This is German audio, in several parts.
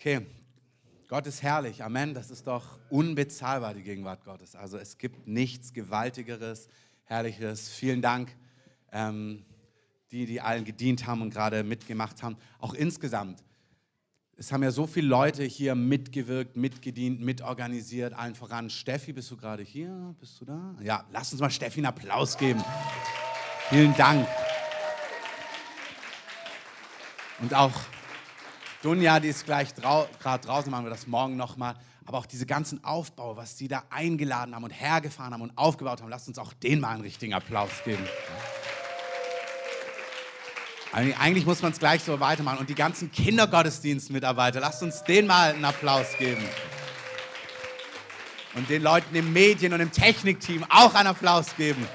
Okay, Gott ist herrlich. Amen. Das ist doch unbezahlbar, die Gegenwart Gottes. Also es gibt nichts Gewaltigeres, Herrliches. Vielen Dank, ähm, die, die allen gedient haben und gerade mitgemacht haben. Auch insgesamt. Es haben ja so viele Leute hier mitgewirkt, mitgedient, mitorganisiert, allen voran. Steffi, bist du gerade hier? Bist du da? Ja, lass uns mal Steffi einen Applaus geben. Vielen Dank. Und auch Dunja, die ist gleich drau gerade draußen, machen wir das morgen nochmal. Aber auch diese ganzen Aufbau, was die da eingeladen haben und hergefahren haben und aufgebaut haben, lasst uns auch denen mal einen richtigen Applaus geben. Eigentlich muss man es gleich so weitermachen. Und die ganzen Kindergottesdienstmitarbeiter, lasst uns denen mal einen Applaus geben. Und den Leuten im Medien- und im Technikteam auch einen Applaus geben.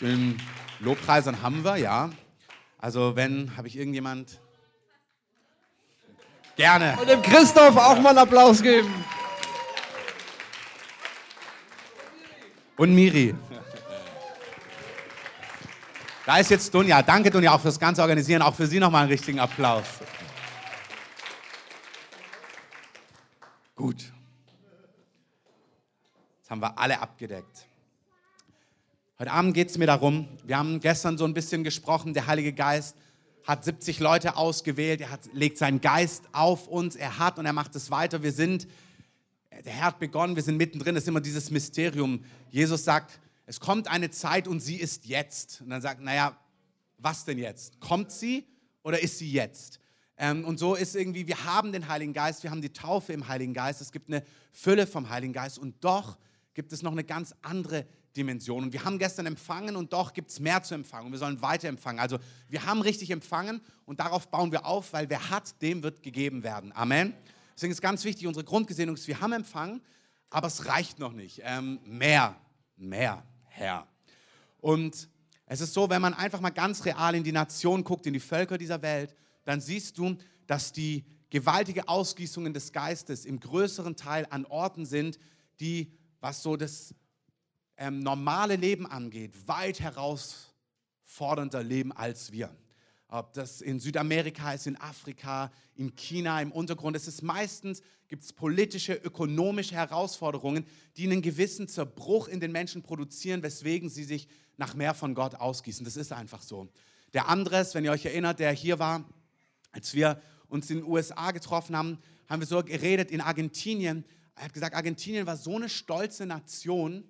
Den Lobpreisern haben wir, ja. Also wenn, habe ich irgendjemand Gerne. Und dem Christoph auch mal einen Applaus geben. Und Miri. Da ist jetzt Dunja. Danke, Dunja, auch fürs ganze Organisieren. Auch für Sie nochmal einen richtigen Applaus. Gut. Jetzt haben wir alle abgedeckt. Heute Abend geht es mir darum, wir haben gestern so ein bisschen gesprochen, der Heilige Geist hat 70 Leute ausgewählt, er hat, legt seinen Geist auf uns, er hat und er macht es weiter. Wir sind, der Herr hat begonnen, wir sind mittendrin, das ist immer dieses Mysterium. Jesus sagt, es kommt eine Zeit und sie ist jetzt. Und dann sagt, naja, was denn jetzt? Kommt sie oder ist sie jetzt? Ähm, und so ist irgendwie, wir haben den Heiligen Geist, wir haben die Taufe im Heiligen Geist, es gibt eine Fülle vom Heiligen Geist und doch gibt es noch eine ganz andere Dimension. Und wir haben gestern empfangen und doch gibt es mehr zu empfangen und wir sollen weiter empfangen. Also wir haben richtig empfangen und darauf bauen wir auf, weil wer hat, dem wird gegeben werden. Amen. Deswegen ist ganz wichtig, unsere Grundgesinnung ist, wir haben empfangen, aber es reicht noch nicht. Ähm, mehr, mehr, Herr. Und es ist so, wenn man einfach mal ganz real in die Nation guckt, in die Völker dieser Welt, dann siehst du, dass die gewaltige Ausgießungen des Geistes im größeren Teil an Orten sind, die, was so das ähm, normale Leben angeht, weit herausfordernder leben als wir. Ob das in Südamerika ist, in Afrika, in China, im Untergrund, es ist meistens, gibt es politische, ökonomische Herausforderungen, die einen gewissen Zerbruch in den Menschen produzieren, weswegen sie sich nach mehr von Gott ausgießen. Das ist einfach so. Der Andres, wenn ihr euch erinnert, der hier war, als wir uns in den USA getroffen haben, haben wir so geredet in Argentinien. Er hat gesagt, Argentinien war so eine stolze Nation,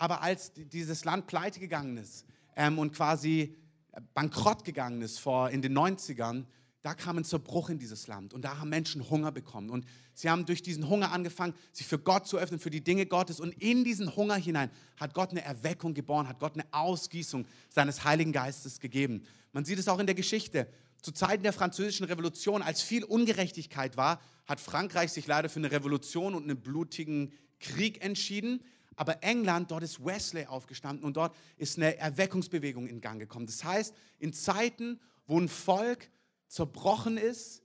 aber als dieses Land pleite gegangen ist ähm, und quasi bankrott gegangen ist vor in den 90ern, da kam ein Zerbruch in dieses Land und da haben Menschen Hunger bekommen. Und sie haben durch diesen Hunger angefangen, sich für Gott zu öffnen, für die Dinge Gottes. Und in diesen Hunger hinein hat Gott eine Erweckung geboren, hat Gott eine Ausgießung seines Heiligen Geistes gegeben. Man sieht es auch in der Geschichte. Zu Zeiten der französischen Revolution, als viel Ungerechtigkeit war, hat Frankreich sich leider für eine Revolution und einen blutigen Krieg entschieden. Aber England, dort ist Wesley aufgestanden und dort ist eine Erweckungsbewegung in Gang gekommen. Das heißt, in Zeiten, wo ein Volk zerbrochen ist,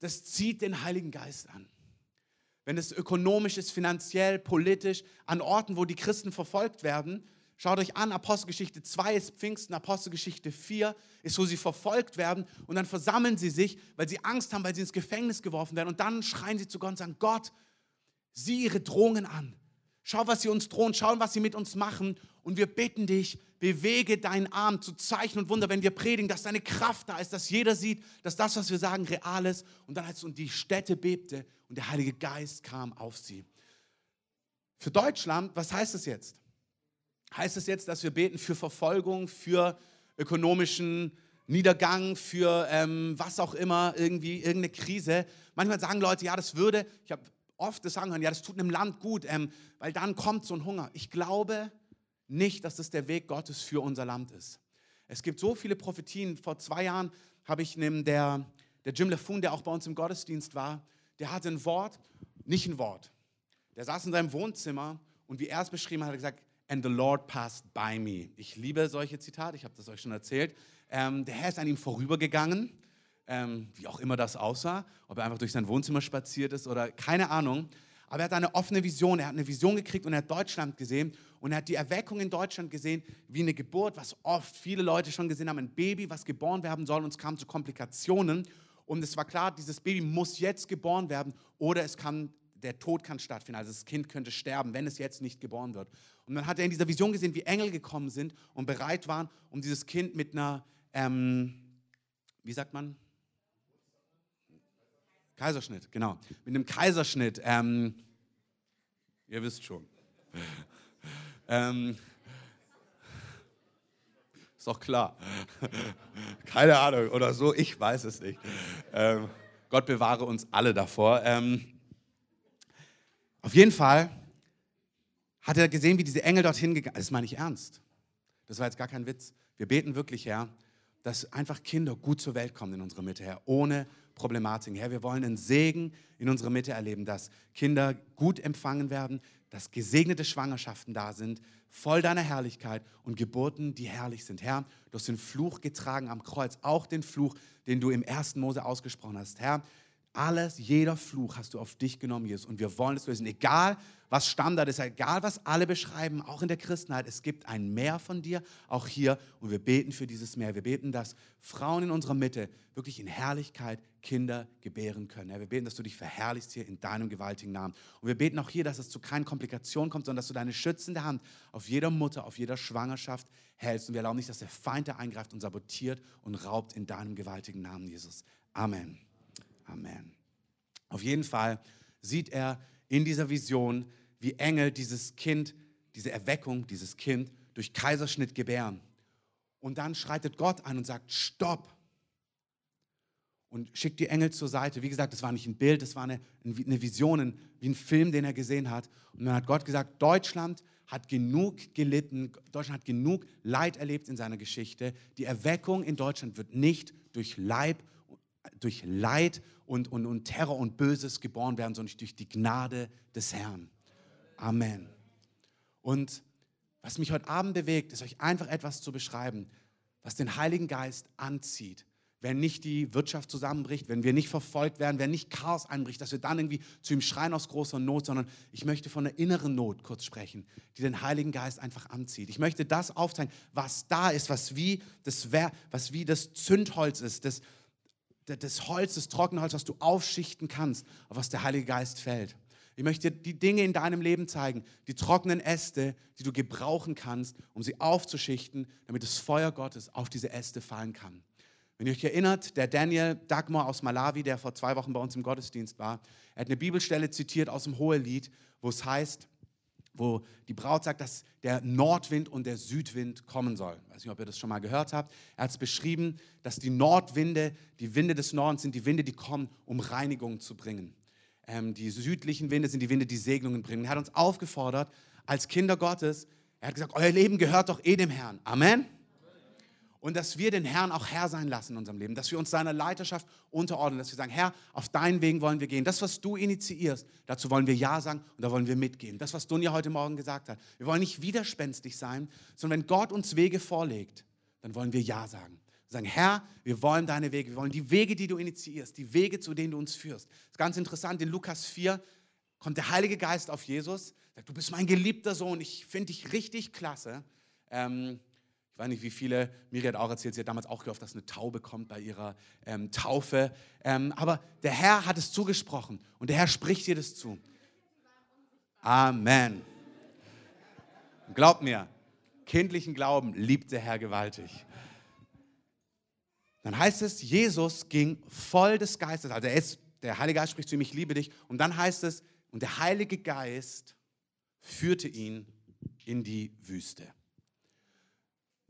das zieht den Heiligen Geist an. Wenn es ökonomisch ist, finanziell, politisch, an Orten, wo die Christen verfolgt werden, Schaut euch an, Apostelgeschichte 2 ist Pfingsten, Apostelgeschichte 4 ist, wo sie verfolgt werden und dann versammeln sie sich, weil sie Angst haben, weil sie ins Gefängnis geworfen werden und dann schreien sie zu Gott und sagen, Gott, sieh ihre Drohungen an. Schau, was sie uns drohen, schau, was sie mit uns machen. Und wir bitten dich, bewege deinen Arm zu Zeichen und Wunder, wenn wir predigen, dass deine Kraft da ist, dass jeder sieht, dass das, was wir sagen, real ist. Und dann als und die Städte bebte und der Heilige Geist kam auf sie. Für Deutschland, was heißt das jetzt? Heißt es das jetzt, dass wir beten für Verfolgung, für ökonomischen Niedergang, für ähm, was auch immer, irgendwie irgendeine Krise? Manchmal sagen Leute, ja, das würde, ich habe oft das sagen hören, ja, das tut einem Land gut, ähm, weil dann kommt so ein Hunger. Ich glaube nicht, dass das der Weg Gottes für unser Land ist. Es gibt so viele Prophetien. Vor zwei Jahren habe ich neben der, der Jim LeFun, der auch bei uns im Gottesdienst war, der hatte ein Wort, nicht ein Wort. Der saß in seinem Wohnzimmer und wie er es beschrieben hat, hat er gesagt, and the Lord passed by me. Ich liebe solche Zitate, ich habe das euch schon erzählt. Ähm, der Herr ist an ihm vorübergegangen ähm, wie auch immer das aussah, ob er einfach durch sein Wohnzimmer spaziert ist oder keine Ahnung. Aber er hat eine offene Vision, er hat eine Vision gekriegt und er hat Deutschland gesehen und er hat die Erweckung in Deutschland gesehen, wie eine Geburt, was oft viele Leute schon gesehen haben, ein Baby, was geboren werden soll und es kam zu Komplikationen Und es war klar, dieses Baby muss jetzt geboren werden oder es kann, der Tod kann stattfinden. Also das Kind könnte sterben, wenn es jetzt nicht geboren wird. Und dann hat er in dieser Vision gesehen, wie Engel gekommen sind und bereit waren, um dieses Kind mit einer, ähm, wie sagt man? Kaiserschnitt, genau. Mit einem Kaiserschnitt. Ähm, ihr wisst schon. ähm, ist doch klar. Keine Ahnung oder so, ich weiß es nicht. Ähm, Gott bewahre uns alle davor. Ähm, auf jeden Fall hat er gesehen, wie diese Engel dorthin gegangen sind. Das meine ich ernst. Das war jetzt gar kein Witz. Wir beten wirklich, Herr, dass einfach Kinder gut zur Welt kommen in unserer Mitte, Herr, ohne Problematiken. Herr, wir wollen einen Segen in unserer Mitte erleben, dass Kinder gut empfangen werden, dass gesegnete Schwangerschaften da sind, voll deiner Herrlichkeit und Geburten, die herrlich sind. Herr, du hast den Fluch getragen am Kreuz, auch den Fluch, den du im ersten Mose ausgesprochen hast. Herr, alles, jeder Fluch hast du auf dich genommen, Jesus. Und wir wollen es lösen. Egal, was Standard ist, egal, was alle beschreiben, auch in der Christenheit, es gibt ein Meer von dir, auch hier. Und wir beten für dieses Meer. Wir beten, dass Frauen in unserer Mitte wirklich in Herrlichkeit Kinder gebären können. wir beten, dass du dich verherrlichst hier in deinem gewaltigen Namen. Und wir beten auch hier, dass es zu keinen Komplikationen kommt, sondern dass du deine schützende Hand auf jeder Mutter, auf jeder Schwangerschaft hältst. Und wir erlauben nicht, dass der Feind da eingreift und sabotiert und raubt in deinem gewaltigen Namen, Jesus. Amen. Amen. Auf jeden Fall sieht er in dieser Vision, wie Engel dieses Kind, diese Erweckung, dieses Kind durch Kaiserschnitt gebären. Und dann schreitet Gott ein und sagt, stopp. Und schickt die Engel zur Seite. Wie gesagt, das war nicht ein Bild, das war eine, eine Vision, wie ein Film, den er gesehen hat. Und dann hat Gott gesagt, Deutschland hat genug gelitten, Deutschland hat genug Leid erlebt in seiner Geschichte. Die Erweckung in Deutschland wird nicht durch Leib durch Leid und, und, und Terror und Böses geboren werden, sondern durch die Gnade des Herrn. Amen. Und was mich heute Abend bewegt, ist euch einfach etwas zu beschreiben, was den Heiligen Geist anzieht. Wenn nicht die Wirtschaft zusammenbricht, wenn wir nicht verfolgt werden, wenn nicht Chaos einbricht, dass wir dann irgendwie zu ihm schreien aus großer Not, sondern ich möchte von der inneren Not kurz sprechen, die den Heiligen Geist einfach anzieht. Ich möchte das aufzeigen, was da ist, was wie das, was wie das Zündholz ist, das, das Holz, das Trockenholz, was du aufschichten kannst, auf was der Heilige Geist fällt. Ich möchte dir die Dinge in deinem Leben zeigen, die trockenen Äste, die du gebrauchen kannst, um sie aufzuschichten, damit das Feuer Gottes auf diese Äste fallen kann. Wenn ihr euch erinnert, der Daniel Dagmar aus Malawi, der vor zwei Wochen bei uns im Gottesdienst war, er hat eine Bibelstelle zitiert aus dem Hohelied, wo es heißt, wo die Braut sagt, dass der Nordwind und der Südwind kommen soll. Ich weiß nicht, ob ihr das schon mal gehört habt. Er hat es beschrieben, dass die Nordwinde, die Winde des Nordens sind die Winde, die kommen, um Reinigung zu bringen. Ähm, die südlichen Winde sind die Winde, die Segnungen bringen. Er hat uns aufgefordert, als Kinder Gottes, er hat gesagt, euer Leben gehört doch eh dem Herrn. Amen und dass wir den Herrn auch Herr sein lassen in unserem Leben, dass wir uns seiner Leiterschaft unterordnen, dass wir sagen, Herr, auf deinen Wegen wollen wir gehen. Das, was du initiierst, dazu wollen wir Ja sagen und da wollen wir mitgehen. Das, was Dunja heute Morgen gesagt hat. Wir wollen nicht widerspenstig sein, sondern wenn Gott uns Wege vorlegt, dann wollen wir Ja sagen. Sagen, Herr, wir wollen deine Wege, wir wollen die Wege, die du initiierst, die Wege, zu denen du uns führst. Das ist ganz interessant, in Lukas 4 kommt der Heilige Geist auf Jesus, sagt, du bist mein geliebter Sohn, ich finde dich richtig klasse. Ähm, ich weiß nicht, wie viele, Miri hat auch erzählt, sie hat damals auch gehofft, dass eine Taube kommt bei ihrer ähm, Taufe. Ähm, aber der Herr hat es zugesprochen und der Herr spricht dir das zu. Amen. Glaubt mir, kindlichen Glauben liebt der Herr gewaltig. Dann heißt es, Jesus ging voll des Geistes. Also er ist, der Heilige Geist spricht zu ihm, ich liebe dich. Und dann heißt es, und der Heilige Geist führte ihn in die Wüste.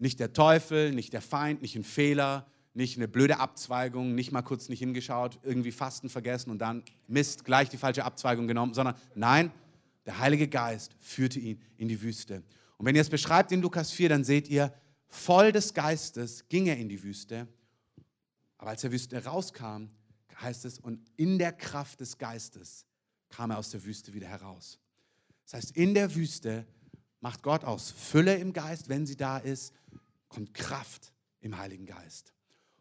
Nicht der Teufel, nicht der Feind, nicht ein Fehler, nicht eine blöde Abzweigung, nicht mal kurz nicht hingeschaut, irgendwie Fasten vergessen und dann Mist, gleich die falsche Abzweigung genommen, sondern nein, der Heilige Geist führte ihn in die Wüste. Und wenn ihr es beschreibt in Lukas 4, dann seht ihr, voll des Geistes ging er in die Wüste. Aber als er Wüste rauskam, heißt es, und in der Kraft des Geistes kam er aus der Wüste wieder heraus. Das heißt, in der Wüste macht Gott aus Fülle im Geist, wenn sie da ist, kommt Kraft im Heiligen Geist.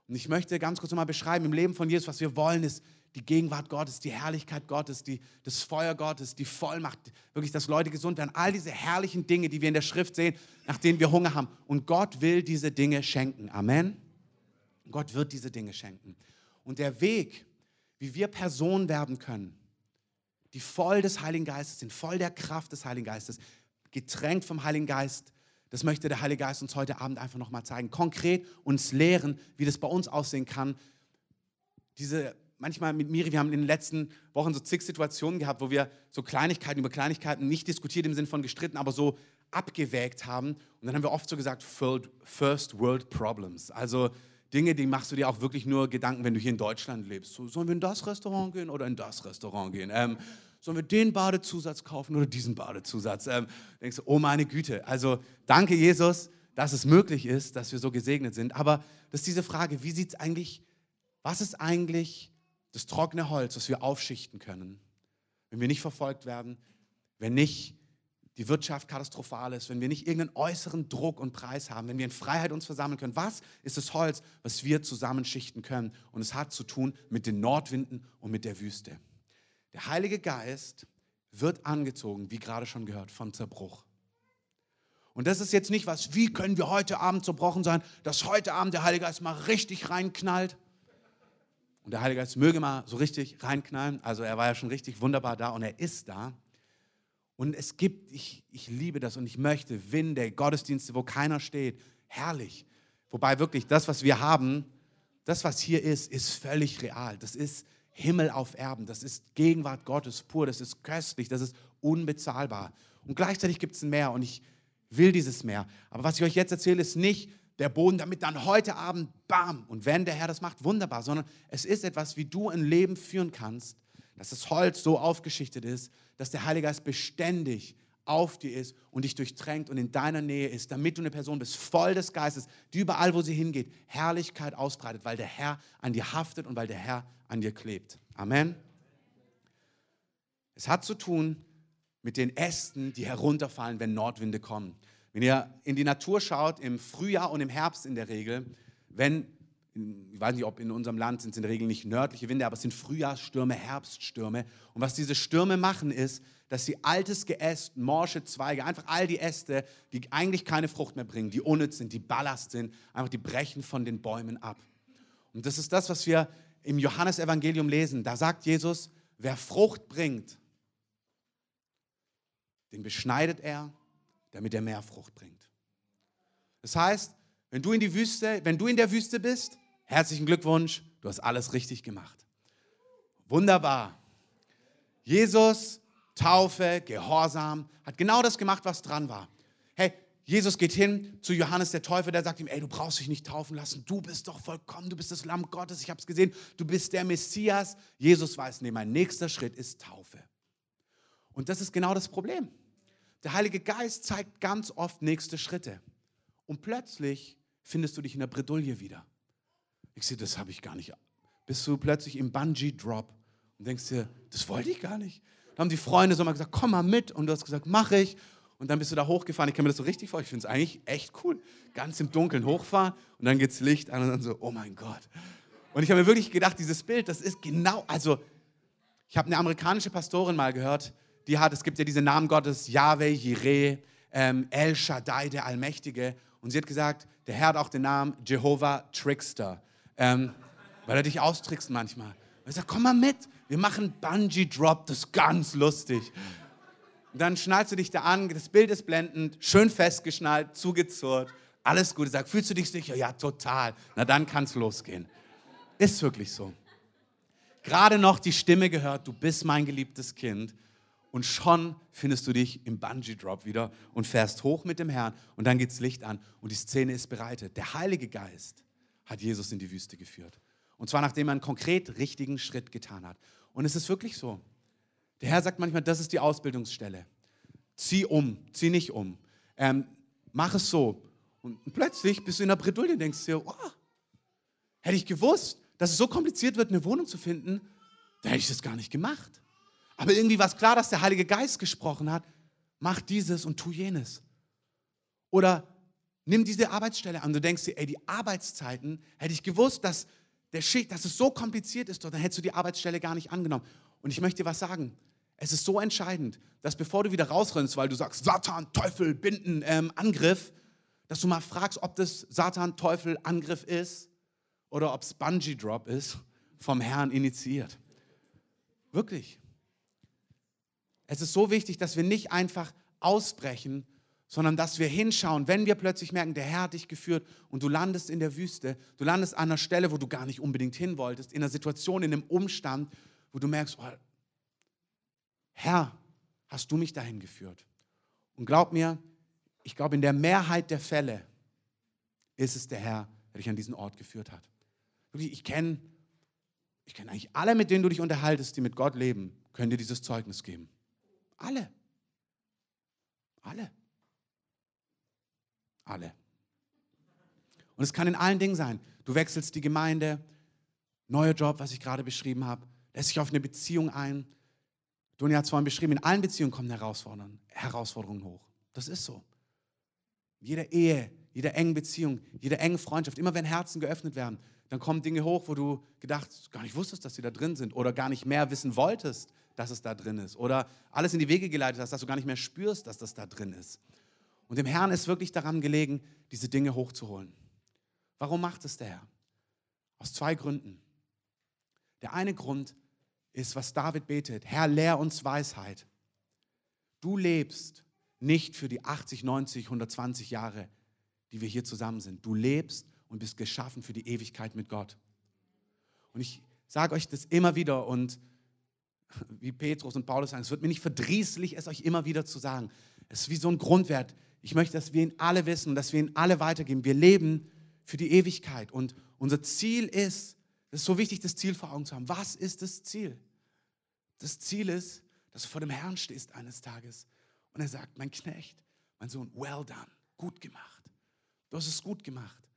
Und ich möchte ganz kurz nochmal beschreiben, im Leben von Jesus, was wir wollen, ist die Gegenwart Gottes, die Herrlichkeit Gottes, die, das Feuer Gottes, die Vollmacht, wirklich, dass Leute gesund werden. All diese herrlichen Dinge, die wir in der Schrift sehen, nach denen wir Hunger haben. Und Gott will diese Dinge schenken. Amen. Gott wird diese Dinge schenken. Und der Weg, wie wir Personen werden können, die voll des Heiligen Geistes sind, voll der Kraft des Heiligen Geistes, getränkt vom Heiligen Geist, das möchte der Heilige Geist uns heute Abend einfach nochmal zeigen. Konkret uns lehren, wie das bei uns aussehen kann. Diese, manchmal mit Miri, wir haben in den letzten Wochen so zig Situationen gehabt, wo wir so Kleinigkeiten über Kleinigkeiten nicht diskutiert im Sinne von gestritten, aber so abgewägt haben. Und dann haben wir oft so gesagt, First World Problems. Also Dinge, die machst du dir auch wirklich nur Gedanken, wenn du hier in Deutschland lebst. So, sollen wir in das Restaurant gehen oder in das Restaurant gehen? Ähm, sollen wir den Badezusatz kaufen oder diesen Badezusatz? Ähm, denkst du, oh meine Güte. Also danke Jesus, dass es möglich ist, dass wir so gesegnet sind. Aber das ist diese Frage, wie sieht es eigentlich, was ist eigentlich das trockene Holz, das wir aufschichten können, wenn wir nicht verfolgt werden, wenn nicht die Wirtschaft katastrophal ist, wenn wir nicht irgendeinen äußeren Druck und Preis haben, wenn wir in Freiheit uns versammeln können. Was ist das Holz, was wir zusammenschichten können? Und es hat zu tun mit den Nordwinden und mit der Wüste. Der Heilige Geist wird angezogen, wie gerade schon gehört, vom Zerbruch. Und das ist jetzt nicht was, wie können wir heute Abend zerbrochen sein, dass heute Abend der Heilige Geist mal richtig reinknallt. Und der Heilige Geist möge mal so richtig reinknallen. Also er war ja schon richtig wunderbar da und er ist da. Und es gibt, ich, ich liebe das und ich möchte Winde, Gottesdienste, wo keiner steht. Herrlich. Wobei wirklich das, was wir haben, das, was hier ist, ist völlig real. Das ist Himmel auf Erden. Das ist Gegenwart Gottes pur. Das ist köstlich. Das ist unbezahlbar. Und gleichzeitig gibt es ein Meer und ich will dieses Meer. Aber was ich euch jetzt erzähle, ist nicht der Boden, damit dann heute Abend, bam, und wenn der Herr das macht, wunderbar, sondern es ist etwas, wie du ein Leben führen kannst, dass das Holz so aufgeschichtet ist, dass der Heilige Geist beständig auf dir ist und dich durchtränkt und in deiner Nähe ist, damit du eine Person bist, voll des Geistes, die überall, wo sie hingeht, Herrlichkeit ausbreitet, weil der Herr an dir haftet und weil der Herr an dir klebt. Amen. Es hat zu tun mit den Ästen, die herunterfallen, wenn Nordwinde kommen. Wenn ihr in die Natur schaut, im Frühjahr und im Herbst in der Regel, wenn ich weiß nicht, ob in unserem Land sind es in der Regel nicht nördliche Winde, aber es sind Frühjahrsstürme, Herbststürme. Und was diese Stürme machen, ist, dass sie altes Geäst, morsche Zweige, einfach all die Äste, die eigentlich keine Frucht mehr bringen, die unnütz sind, die Ballast sind, einfach die brechen von den Bäumen ab. Und das ist das, was wir im Johannesevangelium lesen. Da sagt Jesus, wer Frucht bringt, den beschneidet er, damit er mehr Frucht bringt. Das heißt, wenn du in die Wüste, wenn du in der Wüste bist, Herzlichen Glückwunsch, du hast alles richtig gemacht. Wunderbar. Jesus, Taufe, Gehorsam, hat genau das gemacht, was dran war. Hey, Jesus geht hin zu Johannes der Täufer, der sagt ihm, ey, du brauchst dich nicht taufen lassen, du bist doch vollkommen, du bist das Lamm Gottes, ich habe es gesehen, du bist der Messias. Jesus weiß, nee, mein nächster Schritt ist Taufe. Und das ist genau das Problem. Der Heilige Geist zeigt ganz oft nächste Schritte. Und plötzlich findest du dich in der Bredouille wieder. Ich sehe, das habe ich gar nicht. Bist du plötzlich im Bungee-Drop und denkst dir, das wollte ich gar nicht. Dann haben die Freunde so mal gesagt, komm mal mit. Und du hast gesagt, mache ich. Und dann bist du da hochgefahren. Ich kann mir das so richtig vor. Ich finde es eigentlich echt cool. Ganz im Dunkeln hochfahren und dann geht geht's Licht an und dann so, oh mein Gott. Und ich habe mir wirklich gedacht, dieses Bild, das ist genau, also ich habe eine amerikanische Pastorin mal gehört, die hat, es gibt ja diese Namen Gottes, Yahweh, Jireh, ähm, El Shaddai, der Allmächtige. Und sie hat gesagt, der Herr hat auch den Namen Jehovah Trickster ähm, weil er dich austrickst manchmal. Und ich sage, komm mal mit, wir machen Bungee Drop, das ist ganz lustig. Dann schnallst du dich da an, das Bild ist blendend, schön festgeschnallt, zugezurrt, alles gut. Sage, fühlst du dich sicher? Ja, total. Na dann kann es losgehen. Ist wirklich so. Gerade noch die Stimme gehört, du bist mein geliebtes Kind. Und schon findest du dich im Bungee Drop wieder und fährst hoch mit dem Herrn und dann geht's Licht an und die Szene ist bereitet. Der Heilige Geist hat Jesus in die Wüste geführt. Und zwar nachdem er einen konkret richtigen Schritt getan hat. Und es ist wirklich so. Der Herr sagt manchmal, das ist die Ausbildungsstelle. Zieh um, zieh nicht um. Ähm, mach es so. Und plötzlich bist du in der Bredouille und denkst dir, oh, hätte ich gewusst, dass es so kompliziert wird, eine Wohnung zu finden, dann hätte ich das gar nicht gemacht. Aber irgendwie war es klar, dass der Heilige Geist gesprochen hat, mach dieses und tu jenes. Oder Nimm diese Arbeitsstelle an. Du denkst dir, ey, die Arbeitszeiten, hätte ich gewusst, dass, der Schicht, dass es so kompliziert ist, dann hättest du die Arbeitsstelle gar nicht angenommen. Und ich möchte dir was sagen. Es ist so entscheidend, dass bevor du wieder rausrennst, weil du sagst, Satan, Teufel, Binden, ähm, Angriff, dass du mal fragst, ob das Satan, Teufel, Angriff ist oder ob es Bungee Drop ist, vom Herrn initiiert. Wirklich. Es ist so wichtig, dass wir nicht einfach ausbrechen, sondern dass wir hinschauen, wenn wir plötzlich merken, der Herr hat dich geführt und du landest in der Wüste, du landest an einer Stelle, wo du gar nicht unbedingt hin wolltest, in einer Situation, in einem Umstand, wo du merkst, oh, Herr, hast du mich dahin geführt? Und glaub mir, ich glaube, in der Mehrheit der Fälle ist es der Herr, der dich an diesen Ort geführt hat. Ich kenne ich kenn eigentlich alle, mit denen du dich unterhaltest, die mit Gott leben, können dir dieses Zeugnis geben. Alle. Alle. Alle. Und es kann in allen Dingen sein. Du wechselst die Gemeinde, neuer Job, was ich gerade beschrieben habe, lässt sich auf eine Beziehung ein. Dunja hat es vorhin beschrieben, in allen Beziehungen kommen Herausforderungen, Herausforderungen hoch. Das ist so. Jede Ehe, jede engen Beziehung, jede engen Freundschaft, immer wenn Herzen geöffnet werden, dann kommen Dinge hoch, wo du gedacht, gar nicht wusstest, dass sie da drin sind oder gar nicht mehr wissen wolltest, dass es da drin ist oder alles in die Wege geleitet hast, dass du gar nicht mehr spürst, dass das da drin ist. Und dem Herrn ist wirklich daran gelegen, diese Dinge hochzuholen. Warum macht es der Herr? Aus zwei Gründen. Der eine Grund ist, was David betet. Herr, lehr uns Weisheit. Du lebst nicht für die 80, 90, 120 Jahre, die wir hier zusammen sind. Du lebst und bist geschaffen für die Ewigkeit mit Gott. Und ich sage euch das immer wieder und wie Petrus und Paulus sagen, es wird mir nicht verdrießlich, es euch immer wieder zu sagen. Es ist wie so ein Grundwert. Ich möchte, dass wir ihn alle wissen und dass wir ihn alle weitergeben. Wir leben für die Ewigkeit und unser Ziel ist, es ist so wichtig, das Ziel vor Augen zu haben. Was ist das Ziel? Das Ziel ist, dass du vor dem Herrn stehst eines Tages und er sagt, mein Knecht, mein Sohn, well done, gut gemacht. Du hast es gut gemacht.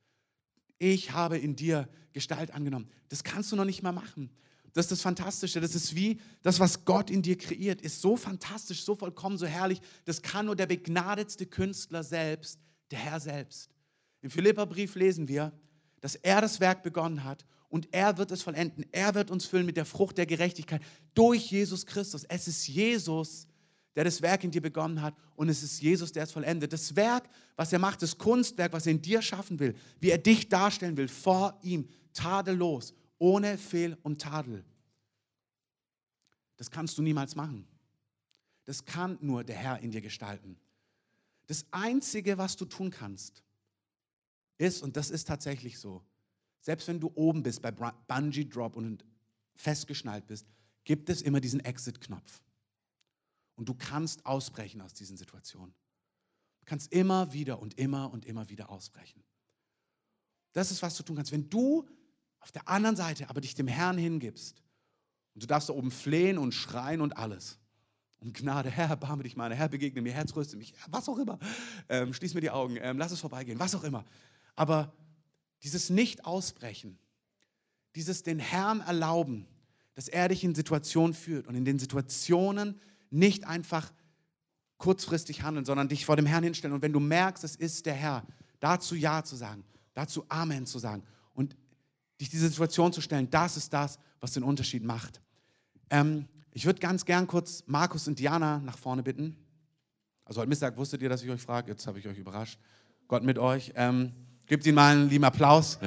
Ich habe in dir Gestalt angenommen. Das kannst du noch nicht mal machen. Das ist das Fantastische. Das ist wie das, was Gott in dir kreiert, ist so fantastisch, so vollkommen, so herrlich. Das kann nur der begnadetste Künstler selbst, der Herr selbst. Im Philipperbrief lesen wir, dass er das Werk begonnen hat und er wird es vollenden. Er wird uns füllen mit der Frucht der Gerechtigkeit durch Jesus Christus. Es ist Jesus, der das Werk in dir begonnen hat und es ist Jesus, der es vollendet. Das Werk, was er macht, das Kunstwerk, was er in dir schaffen will, wie er dich darstellen will, vor ihm, tadellos, ohne Fehl und Tadel. Das kannst du niemals machen. Das kann nur der Herr in dir gestalten. Das Einzige, was du tun kannst, ist, und das ist tatsächlich so, selbst wenn du oben bist bei Bungee Drop und festgeschnallt bist, gibt es immer diesen Exit-Knopf. Und du kannst ausbrechen aus diesen Situationen. Du kannst immer wieder und immer und immer wieder ausbrechen. Das ist, was du tun kannst. Wenn du auf der anderen Seite aber dich dem Herrn hingibst und du darfst da oben flehen und schreien und alles. Um Gnade, Herr, erbarme dich meine, Herr, begegne mir, Herr, tröste mich, was auch immer. Ähm, schließ mir die Augen, ähm, lass es vorbeigehen, was auch immer. Aber dieses Nicht-Ausbrechen, dieses den Herrn erlauben, dass er dich in Situationen führt und in den Situationen nicht einfach kurzfristig handeln, sondern dich vor dem Herrn hinstellen. Und wenn du merkst, es ist der Herr, dazu Ja zu sagen, dazu Amen zu sagen und dich diese Situation zu stellen, das ist das, was den Unterschied macht. Ähm, ich würde ganz gern kurz Markus und Diana nach vorne bitten. Also heute Mittag wusstet ihr, dass ich euch frage, jetzt habe ich euch überrascht. Gott mit euch. Ähm, gebt ihnen mal einen lieben Applaus.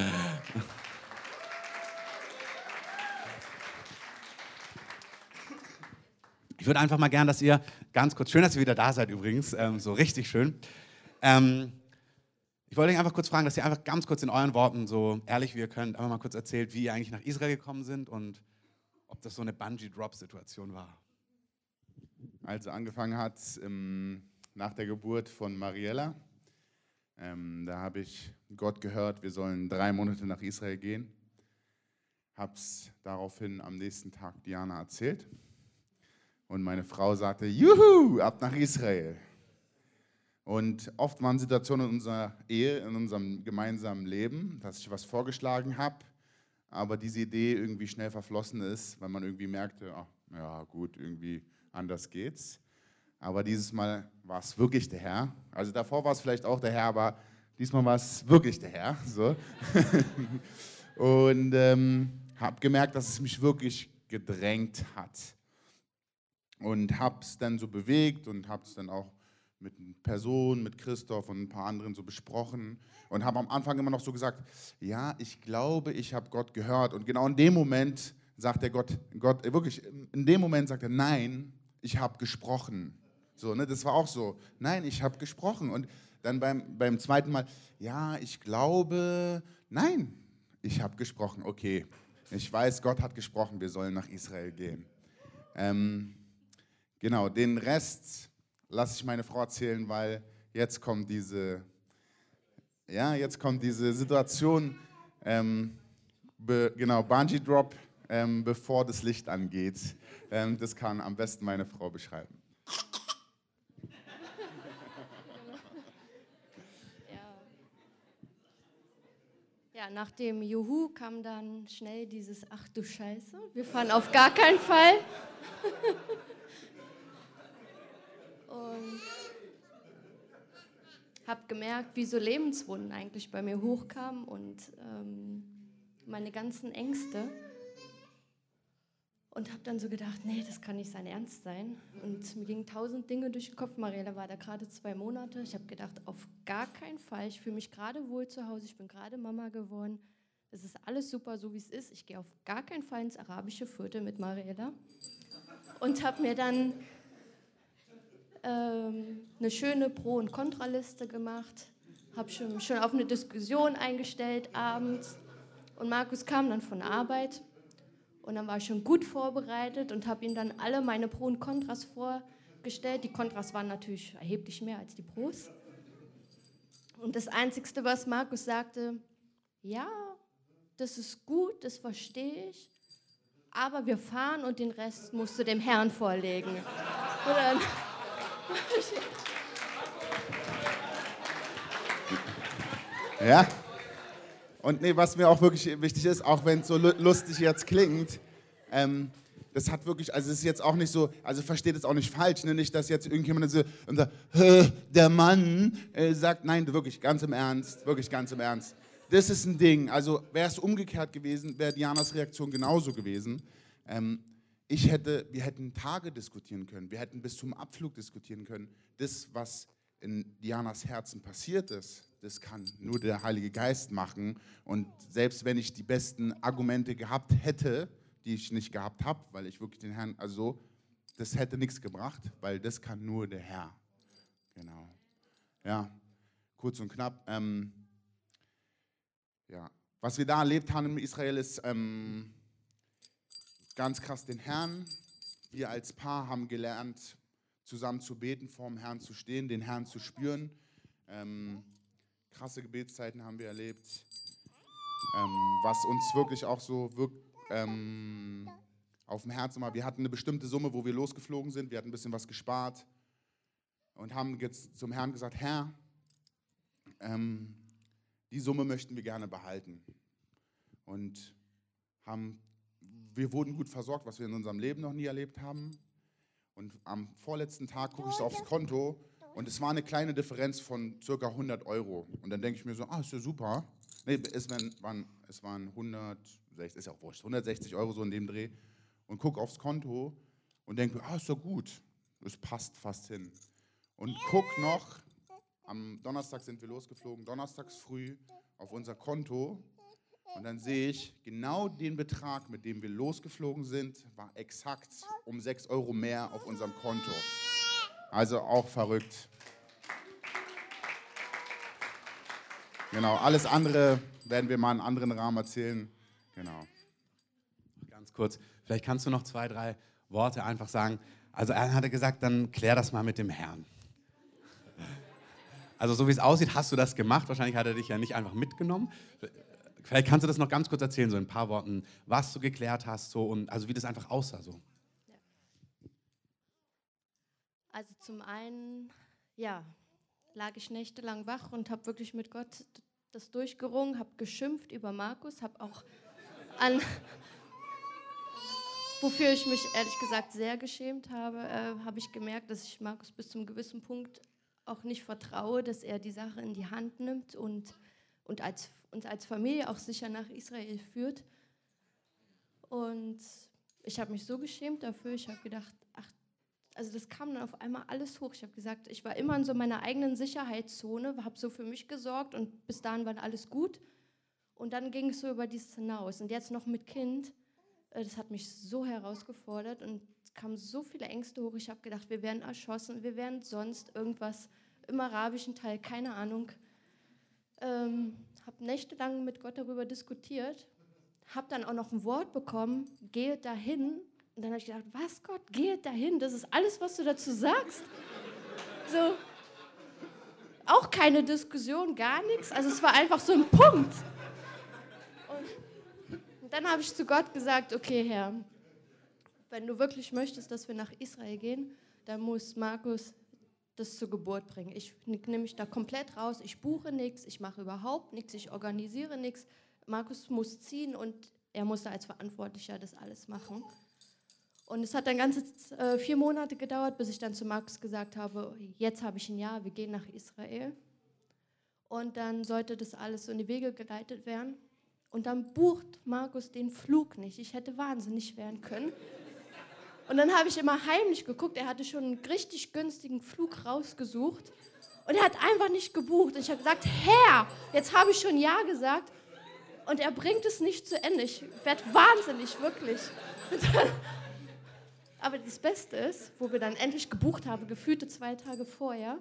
Ich würde einfach mal gern, dass ihr ganz kurz, schön, dass ihr wieder da seid übrigens, ähm, so richtig schön. Ähm, ich wollte euch einfach kurz fragen, dass ihr einfach ganz kurz in euren Worten, so ehrlich wie ihr könnt, einfach mal kurz erzählt, wie ihr eigentlich nach Israel gekommen sind und ob das so eine Bungee-Drop-Situation war. Also angefangen hat ähm, nach der Geburt von Mariella. Ähm, da habe ich Gott gehört, wir sollen drei Monate nach Israel gehen. Habe es daraufhin am nächsten Tag Diana erzählt. Und meine Frau sagte, juhu, ab nach Israel. Und oft waren Situationen in unserer Ehe, in unserem gemeinsamen Leben, dass ich was vorgeschlagen habe, aber diese Idee irgendwie schnell verflossen ist, weil man irgendwie merkte, ach, ja gut, irgendwie anders geht's. Aber dieses Mal war es wirklich der Herr. Also davor war es vielleicht auch der Herr, aber diesmal war es wirklich der Herr. So. Und ähm, habe gemerkt, dass es mich wirklich gedrängt hat. Und habe es dann so bewegt und habe es dann auch mit Personen, mit Christoph und ein paar anderen so besprochen und habe am Anfang immer noch so gesagt, ja, ich glaube, ich habe Gott gehört. Und genau in dem Moment sagt der Gott, Gott wirklich, in dem Moment sagt er, nein, ich habe gesprochen. So, ne, das war auch so, nein, ich habe gesprochen. Und dann beim, beim zweiten Mal, ja, ich glaube, nein, ich habe gesprochen. Okay, ich weiß, Gott hat gesprochen, wir sollen nach Israel gehen. Ähm, genau, den Rest lasse ich meine Frau erzählen, weil jetzt kommt diese, ja, jetzt kommt diese Situation, ähm, be, genau, Bungee Drop, ähm, bevor das Licht angeht. Ähm, das kann am besten meine Frau beschreiben. Ja, nach dem Juhu kam dann schnell dieses Ach du Scheiße, wir fahren auf gar keinen Fall. und habe gemerkt, wie so Lebenswunden eigentlich bei mir hochkamen und ähm, meine ganzen Ängste. Und habe dann so gedacht, nee, das kann nicht sein Ernst sein. Und mir gingen tausend Dinge durch den Kopf. Mariella war da gerade zwei Monate. Ich habe gedacht, auf gar keinen Fall. Ich fühle mich gerade wohl zu Hause. Ich bin gerade Mama geworden. Es ist alles super, so wie es ist. Ich gehe auf gar keinen Fall ins arabische Viertel mit Mariella. Und habe mir dann ähm, eine schöne Pro- und Kontraliste gemacht. Habe schon, schon auf eine Diskussion eingestellt abends. Und Markus kam dann von Arbeit und dann war ich schon gut vorbereitet und habe ihm dann alle meine Pro und Kontras vorgestellt. Die Kontras waren natürlich erheblich mehr als die Pros. Und das Einzige, was Markus sagte, ja, das ist gut, das verstehe ich, aber wir fahren und den Rest musst du dem Herrn vorlegen. Und dann ja? Und nee, was mir auch wirklich wichtig ist, auch wenn es so lustig jetzt klingt, ähm, das hat wirklich, also es ist jetzt auch nicht so, also versteht es auch nicht falsch, ne? nicht, dass jetzt irgendjemand so und sagt, der Mann äh, sagt, nein, wirklich ganz im Ernst, wirklich ganz im Ernst. Das ist ein Ding. Also wäre es umgekehrt gewesen, wäre Dianas Reaktion genauso gewesen. Ähm, ich hätte, wir hätten Tage diskutieren können, wir hätten bis zum Abflug diskutieren können. Das, was in Dianas Herzen passiert ist, das kann nur der Heilige Geist machen. Und selbst wenn ich die besten Argumente gehabt hätte, die ich nicht gehabt habe, weil ich wirklich den Herrn, also das hätte nichts gebracht, weil das kann nur der Herr. Genau. Ja, kurz und knapp. Ähm, ja, was wir da erlebt haben in Israel ist ähm, ganz krass den Herrn. Wir als Paar haben gelernt, zusammen zu beten, vor dem Herrn zu stehen, den Herrn zu spüren. Ähm, krasse Gebetszeiten haben wir erlebt, ähm, was uns wirklich auch so wirkt, ähm, auf dem Herzen war. Wir hatten eine bestimmte Summe, wo wir losgeflogen sind, wir hatten ein bisschen was gespart und haben jetzt zum Herrn gesagt, Herr, ähm, die Summe möchten wir gerne behalten. Und haben, wir wurden gut versorgt, was wir in unserem Leben noch nie erlebt haben. Und am vorletzten Tag gucke ich aufs Konto und es war eine kleine Differenz von circa 100 Euro. Und dann denke ich mir so, ah, ist ja super. Nee, es waren, es waren 160, ist ja auch wurscht, 160 Euro so in dem Dreh. Und gucke aufs Konto und denke mir, ah, ist ja gut. Es passt fast hin. Und guck noch, am Donnerstag sind wir losgeflogen, donnerstags früh auf unser Konto. Und dann sehe ich, genau den Betrag, mit dem wir losgeflogen sind, war exakt um 6 Euro mehr auf unserem Konto. Also auch verrückt. Genau, alles andere werden wir mal in einem anderen Rahmen erzählen. Genau. Ganz kurz, vielleicht kannst du noch zwei, drei Worte einfach sagen. Also er hatte gesagt, dann klär das mal mit dem Herrn. Also so wie es aussieht, hast du das gemacht. Wahrscheinlich hat er dich ja nicht einfach mitgenommen. Vielleicht kannst du das noch ganz kurz erzählen, so in ein paar Worten, was du geklärt hast, so und also wie das einfach aussah. So. Also zum einen, ja, lag ich nächtelang wach und habe wirklich mit Gott das durchgerungen, habe geschimpft über Markus, habe auch an, wofür ich mich ehrlich gesagt sehr geschämt habe, äh, habe ich gemerkt, dass ich Markus bis zum gewissen Punkt auch nicht vertraue, dass er die Sache in die Hand nimmt und, und als, uns als Familie auch sicher nach Israel führt. Und ich habe mich so geschämt dafür, ich habe gedacht, also das kam dann auf einmal alles hoch. Ich habe gesagt, ich war immer in so meiner eigenen Sicherheitszone, habe so für mich gesorgt und bis dahin war alles gut. Und dann ging es so über dies hinaus. Und jetzt noch mit Kind, äh, das hat mich so herausgefordert und es kamen so viele Ängste hoch. Ich habe gedacht, wir werden erschossen, wir werden sonst irgendwas im arabischen Teil, keine Ahnung. Ähm, habe nächtelang mit Gott darüber diskutiert, habe dann auch noch ein Wort bekommen, gehe dahin. Und dann habe ich gedacht, was Gott, gehe dahin, das ist alles, was du dazu sagst. So, auch keine Diskussion, gar nichts. Also es war einfach so ein Punkt. Und, dann habe ich zu Gott gesagt, okay Herr, wenn du wirklich möchtest, dass wir nach Israel gehen, dann muss Markus das zur Geburt bringen. Ich nehme mich da komplett raus, ich buche nichts, ich mache überhaupt nichts, ich organisiere nichts. Markus muss ziehen und er musste als Verantwortlicher das alles machen. Und es hat dann ganze äh, vier Monate gedauert, bis ich dann zu Markus gesagt habe, jetzt habe ich ein Jahr, wir gehen nach Israel. Und dann sollte das alles so in die Wege geleitet werden. Und dann bucht Markus den Flug nicht. Ich hätte wahnsinnig werden können. Und dann habe ich immer heimlich geguckt. Er hatte schon einen richtig günstigen Flug rausgesucht. Und er hat einfach nicht gebucht. Und ich habe gesagt, Herr, jetzt habe ich schon Ja gesagt. Und er bringt es nicht zu Ende. Ich werde wahnsinnig, wirklich. Aber das Beste ist, wo wir dann endlich gebucht haben, gefühlte zwei Tage vorher,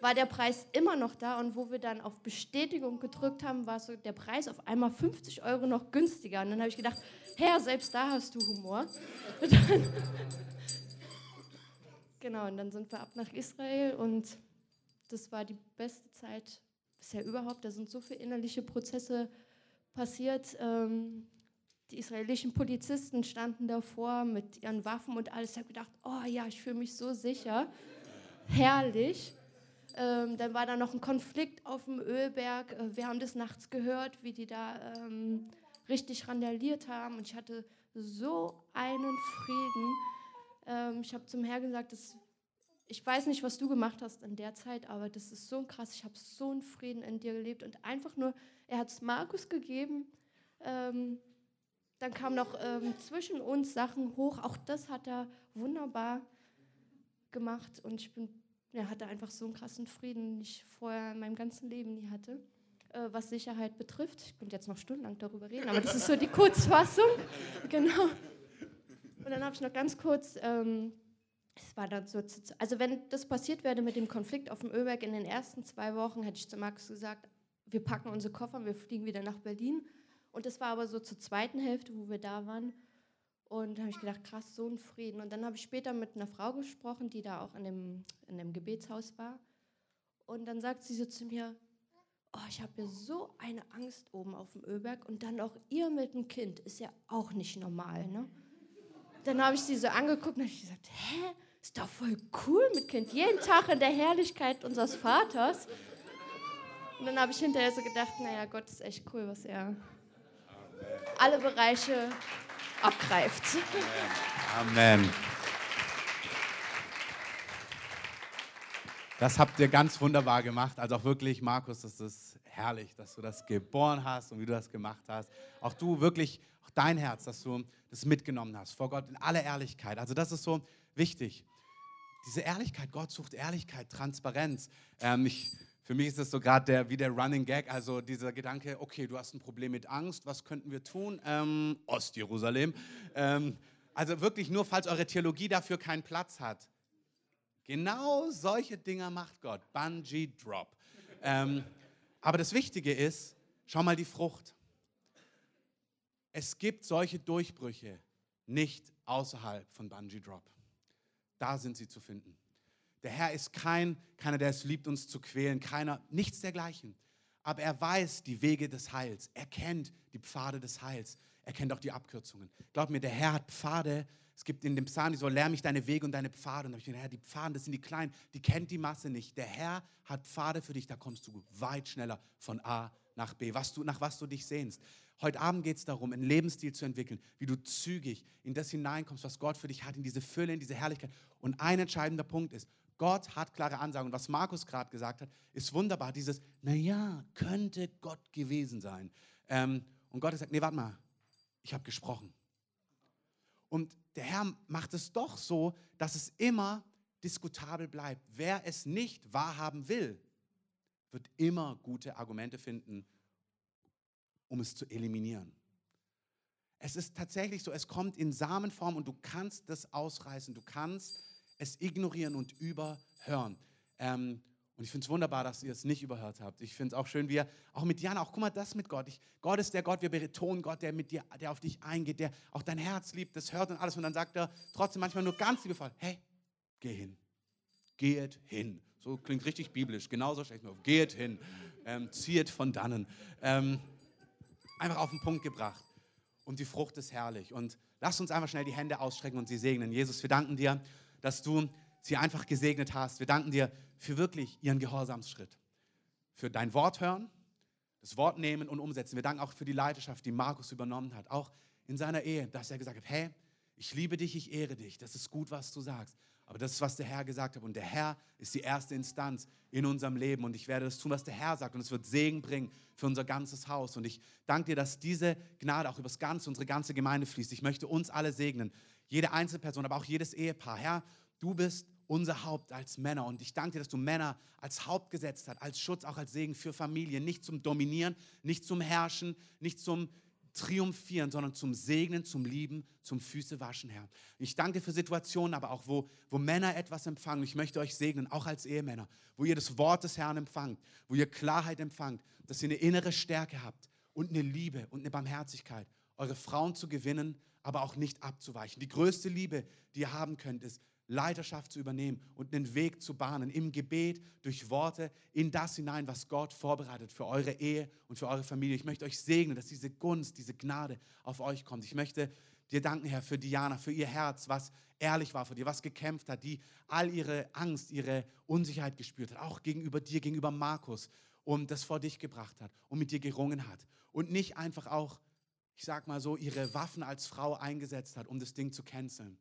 war der Preis immer noch da und wo wir dann auf Bestätigung gedrückt haben, war so der Preis auf einmal 50 Euro noch günstiger. Und dann habe ich gedacht, Herr, selbst da hast du Humor. Und dann, genau, und dann sind wir ab nach Israel und das war die beste Zeit bisher überhaupt. Da sind so viele innerliche Prozesse passiert. Ähm, die israelischen Polizisten standen davor mit ihren Waffen und alles. Ich habe gedacht, oh ja, ich fühle mich so sicher. Herrlich. Ähm, dann war da noch ein Konflikt auf dem Ölberg. Äh, wir haben das nachts gehört, wie die da ähm, richtig randaliert haben. Und ich hatte so einen Frieden. Ähm, ich habe zum Herrn gesagt, das, ich weiß nicht, was du gemacht hast in der Zeit, aber das ist so krass. Ich habe so einen Frieden in dir gelebt. Und einfach nur, er hat es Markus gegeben. Ähm, dann kamen noch ähm, zwischen uns Sachen hoch. Auch das hat er wunderbar gemacht. Und ich bin er hatte einfach so einen krassen Frieden, den ich vorher in meinem ganzen Leben nie hatte, äh, was Sicherheit betrifft. Ich könnte jetzt noch stundenlang darüber reden, aber das ist so die Kurzfassung. genau. Und dann habe ich noch ganz kurz, ähm, es war dann so, also wenn das passiert wäre mit dem Konflikt auf dem Ölberg in den ersten zwei Wochen, hätte ich zu Max gesagt, wir packen unsere Koffer und wir fliegen wieder nach Berlin. Und das war aber so zur zweiten Hälfte, wo wir da waren. Und da habe ich gedacht, krass, so ein Frieden. Und dann habe ich später mit einer Frau gesprochen, die da auch in dem, in dem Gebetshaus war. Und dann sagt sie so zu mir, oh, ich habe ja so eine Angst oben auf dem Ölberg. Und dann auch ihr mit dem Kind, ist ja auch nicht normal, ne? Dann habe ich sie so angeguckt und habe gesagt, hä, ist doch voll cool mit Kind. Jeden Tag in der Herrlichkeit unseres Vaters. Und dann habe ich hinterher so gedacht, naja, Gott ist echt cool, was er alle Bereiche abgreift. Amen. Das habt ihr ganz wunderbar gemacht. Also auch wirklich, Markus, das ist herrlich, dass du das geboren hast und wie du das gemacht hast. Auch du wirklich, auch dein Herz, dass du das mitgenommen hast vor Gott in aller Ehrlichkeit. Also das ist so wichtig. Diese Ehrlichkeit, Gott sucht Ehrlichkeit, Transparenz. Ähm, ich für mich ist das so gerade der, wie der Running Gag, also dieser Gedanke, okay, du hast ein Problem mit Angst, was könnten wir tun? Ähm, Ostjerusalem. Ähm, also wirklich nur, falls eure Theologie dafür keinen Platz hat. Genau solche Dinger macht Gott. Bungee Drop. Ähm, aber das Wichtige ist, schau mal die Frucht. Es gibt solche Durchbrüche nicht außerhalb von Bungee Drop. Da sind sie zu finden. Der Herr ist kein, keiner, der es liebt, uns zu quälen, keiner, nichts dergleichen. Aber er weiß die Wege des Heils. Er kennt die Pfade des Heils. Er kennt auch die Abkürzungen. Glaub mir, der Herr hat Pfade. Es gibt in dem Psalm, die so, lerne mich deine Wege und deine Pfade. Und da habe ich gedacht, Herr, die Pfade, das sind die Kleinen, die kennt die Masse nicht. Der Herr hat Pfade für dich, da kommst du weit schneller von A nach B, was du, nach was du dich sehnst. Heute Abend geht es darum, einen Lebensstil zu entwickeln, wie du zügig in das hineinkommst, was Gott für dich hat, in diese Fülle, in diese Herrlichkeit. Und ein entscheidender Punkt ist, Gott hat klare Ansagen. Und was Markus gerade gesagt hat, ist wunderbar. Dieses, naja, könnte Gott gewesen sein. Ähm, und Gott gesagt, nee, warte mal, ich habe gesprochen. Und der Herr macht es doch so, dass es immer diskutabel bleibt. Wer es nicht wahrhaben will, wird immer gute Argumente finden, um es zu eliminieren. Es ist tatsächlich so, es kommt in Samenform und du kannst das ausreißen, du kannst es ignorieren und überhören. Ähm, und ich finde es wunderbar, dass ihr es nicht überhört habt. Ich finde es auch schön, wie ihr, auch mit Jana, auch guck mal, das mit Gott. Ich, Gott ist der Gott, wir betonen Gott, der mit dir, der auf dich eingeht, der auch dein Herz liebt, das hört und alles. Und dann sagt er trotzdem manchmal nur ganz liebevoll, hey, geh hin. Geht hin. So klingt richtig biblisch, genauso schlecht auf. Geht hin. Ähm, zieht von dannen. Ähm, einfach auf den Punkt gebracht. Und die Frucht ist herrlich. Und lasst uns einfach schnell die Hände ausstrecken und sie segnen. Jesus, wir danken dir, dass du sie einfach gesegnet hast. Wir danken dir für wirklich ihren Gehorsamsschritt. Für dein Wort hören, das Wort nehmen und umsetzen. Wir danken auch für die Leidenschaft, die Markus übernommen hat. Auch in seiner Ehe, dass er gesagt hat, hey, ich liebe dich, ich ehre dich. Das ist gut, was du sagst. Aber das ist, was der Herr gesagt hat. Und der Herr ist die erste Instanz in unserem Leben. Und ich werde das tun, was der Herr sagt. Und es wird Segen bringen für unser ganzes Haus. Und ich danke dir, dass diese Gnade auch über das ganze, unsere ganze Gemeinde fließt. Ich möchte uns alle segnen. Jede Einzelperson, aber auch jedes Ehepaar. Herr, du bist unser Haupt als Männer. Und ich danke dir, dass du Männer als Haupt gesetzt hast, als Schutz, auch als Segen für Familien. Nicht zum Dominieren, nicht zum Herrschen, nicht zum triumphieren, sondern zum Segnen, zum Lieben, zum Füße waschen, Herr. Ich danke für Situationen, aber auch, wo, wo Männer etwas empfangen. Ich möchte euch segnen, auch als Ehemänner, wo ihr das Wort des Herrn empfangt, wo ihr Klarheit empfangt, dass ihr eine innere Stärke habt und eine Liebe und eine Barmherzigkeit, eure Frauen zu gewinnen, aber auch nicht abzuweichen. Die größte Liebe, die ihr haben könnt, ist Leiterschaft zu übernehmen und einen Weg zu bahnen im Gebet, durch Worte, in das hinein, was Gott vorbereitet für eure Ehe und für eure Familie. Ich möchte euch segnen, dass diese Gunst, diese Gnade auf euch kommt. Ich möchte dir danken, Herr, für Diana, für ihr Herz, was ehrlich war für dir, was gekämpft hat, die all ihre Angst, ihre Unsicherheit gespürt hat, auch gegenüber dir, gegenüber Markus und das vor dich gebracht hat und mit dir gerungen hat. Und nicht einfach auch, ich sag mal so, ihre Waffen als Frau eingesetzt hat, um das Ding zu canceln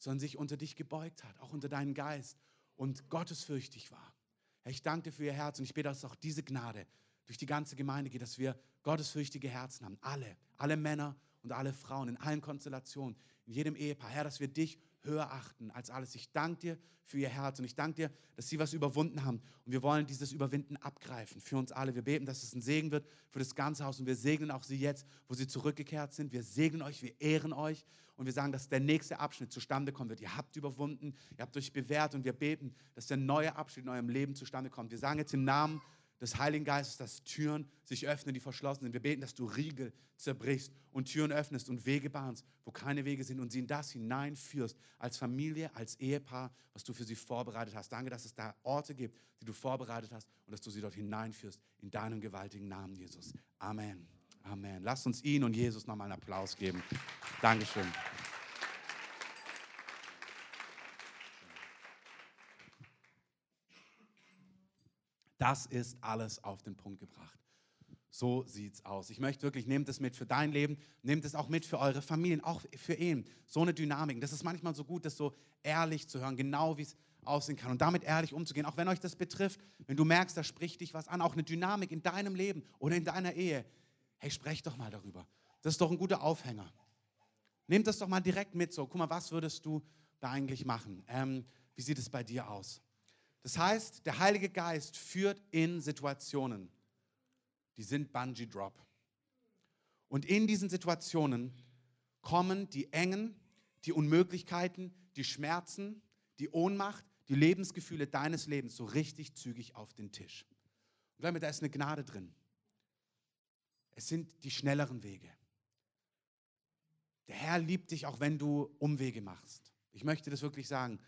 sondern sich unter dich gebeugt hat, auch unter deinen Geist und gottesfürchtig war. Herr, ich danke dir für ihr Herz und ich bete, dass auch diese Gnade durch die ganze Gemeinde geht, dass wir gottesfürchtige Herzen haben. Alle, alle Männer und alle Frauen in allen Konstellationen, in jedem Ehepaar. Herr, dass wir dich höher achten als alles. Ich danke dir für ihr Herz und ich danke dir, dass sie was überwunden haben. Und wir wollen dieses Überwinden abgreifen für uns alle. Wir beten, dass es ein Segen wird für das ganze Haus und wir segnen auch sie jetzt, wo sie zurückgekehrt sind. Wir segnen euch, wir ehren euch und wir sagen, dass der nächste Abschnitt zustande kommen wird. Ihr habt überwunden, ihr habt euch bewährt und wir beten, dass der neue Abschnitt in eurem Leben zustande kommt. Wir sagen jetzt im Namen des Heiligen Geistes, dass Türen sich öffnen, die verschlossen sind. Wir beten, dass du Riegel zerbrichst und Türen öffnest und Wege bahnst, wo keine Wege sind und sie in das hineinführst, als Familie, als Ehepaar, was du für sie vorbereitet hast. Danke, dass es da Orte gibt, die du vorbereitet hast und dass du sie dort hineinführst, in deinem gewaltigen Namen, Jesus. Amen. Amen. Lasst uns ihn und Jesus nochmal einen Applaus geben. Dankeschön. Das ist alles auf den Punkt gebracht. So sieht's aus. Ich möchte wirklich, nehmt es mit für dein Leben, nehmt es auch mit für eure Familien, auch für Ehen. So eine Dynamik. Das ist manchmal so gut, das so ehrlich zu hören, genau wie es aussehen kann und damit ehrlich umzugehen, auch wenn euch das betrifft, wenn du merkst, da spricht dich was an, auch eine Dynamik in deinem Leben oder in deiner Ehe. Hey, sprech doch mal darüber. Das ist doch ein guter Aufhänger. Nehmt das doch mal direkt mit. So, guck mal, was würdest du da eigentlich machen? Ähm, wie sieht es bei dir aus? Das heißt, der Heilige Geist führt in Situationen, die sind Bungee Drop. Und in diesen Situationen kommen die Engen, die Unmöglichkeiten, die Schmerzen, die Ohnmacht, die Lebensgefühle deines Lebens so richtig zügig auf den Tisch. Und damit, da ist eine Gnade drin. Es sind die schnelleren Wege. Der Herr liebt dich, auch wenn du Umwege machst. Ich möchte das wirklich sagen.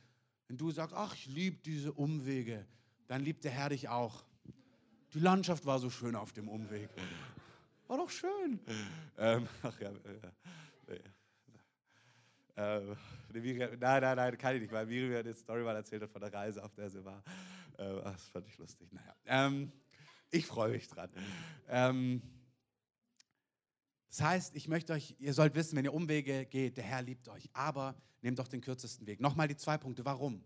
Wenn du sagst, ach, ich liebe diese Umwege, dann liebt der Herr dich auch. Die Landschaft war so schön auf dem Umweg. War doch schön. Ähm, ach ja, äh, äh, nein, nein, nein, kann ich nicht, weil Miriam eine Story mal erzählt hat von der Reise, auf der sie war. Äh, das fand ich lustig. Naja, ähm, ich freue mich dran. Ähm, das heißt, ich möchte euch, ihr sollt wissen, wenn ihr Umwege geht, der Herr liebt euch. Aber nehmt doch den kürzesten Weg. Nochmal die zwei Punkte. Warum?